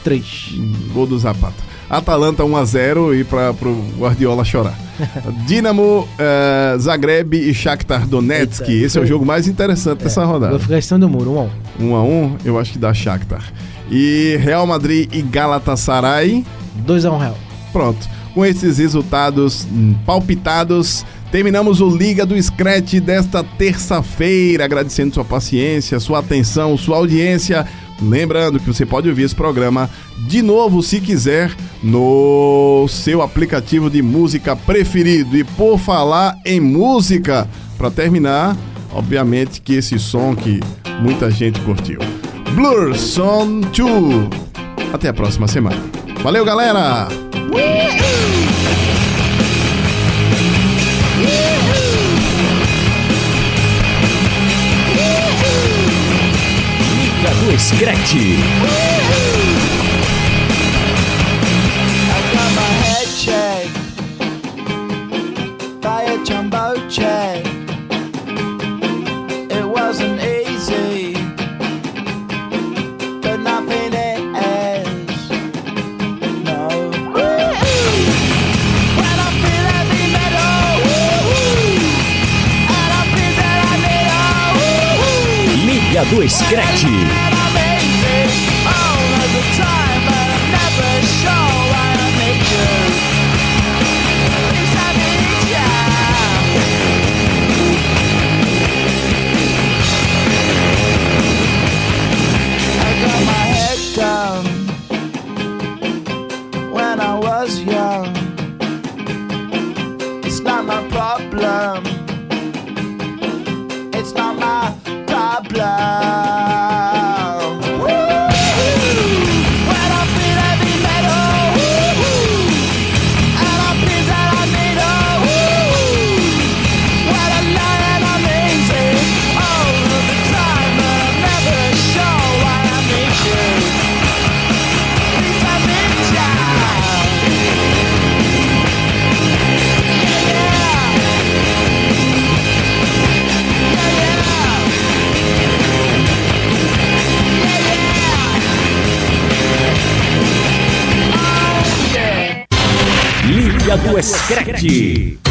S5: 3.
S4: Gol do Zapata. Atalanta 1 a 0 e para o Guardiola chorar. <laughs> Dinamo, uh, Zagreb e Shakhtar Donetsk. Eita, Esse é o jogo mais interessante é, dessa rodada.
S5: Ficar estando muro, 1 a
S4: 1. 1 a 1, eu acho que dá Shakhtar. E Real Madrid e Galatasaray.
S5: 2 a 1 Real.
S4: Pronto. Com esses resultados palpitados, terminamos o Liga do Scratch desta terça-feira, agradecendo sua paciência, sua atenção, sua audiência. Lembrando que você pode ouvir esse programa de novo, se quiser, no seu aplicativo de música preferido. E por falar em música, para terminar, obviamente que esse som que muita gente curtiu. Blur Song 2. Até a próxima semana. Valeu, galera!
S2: Liga do Scratch.
S1: Escrete.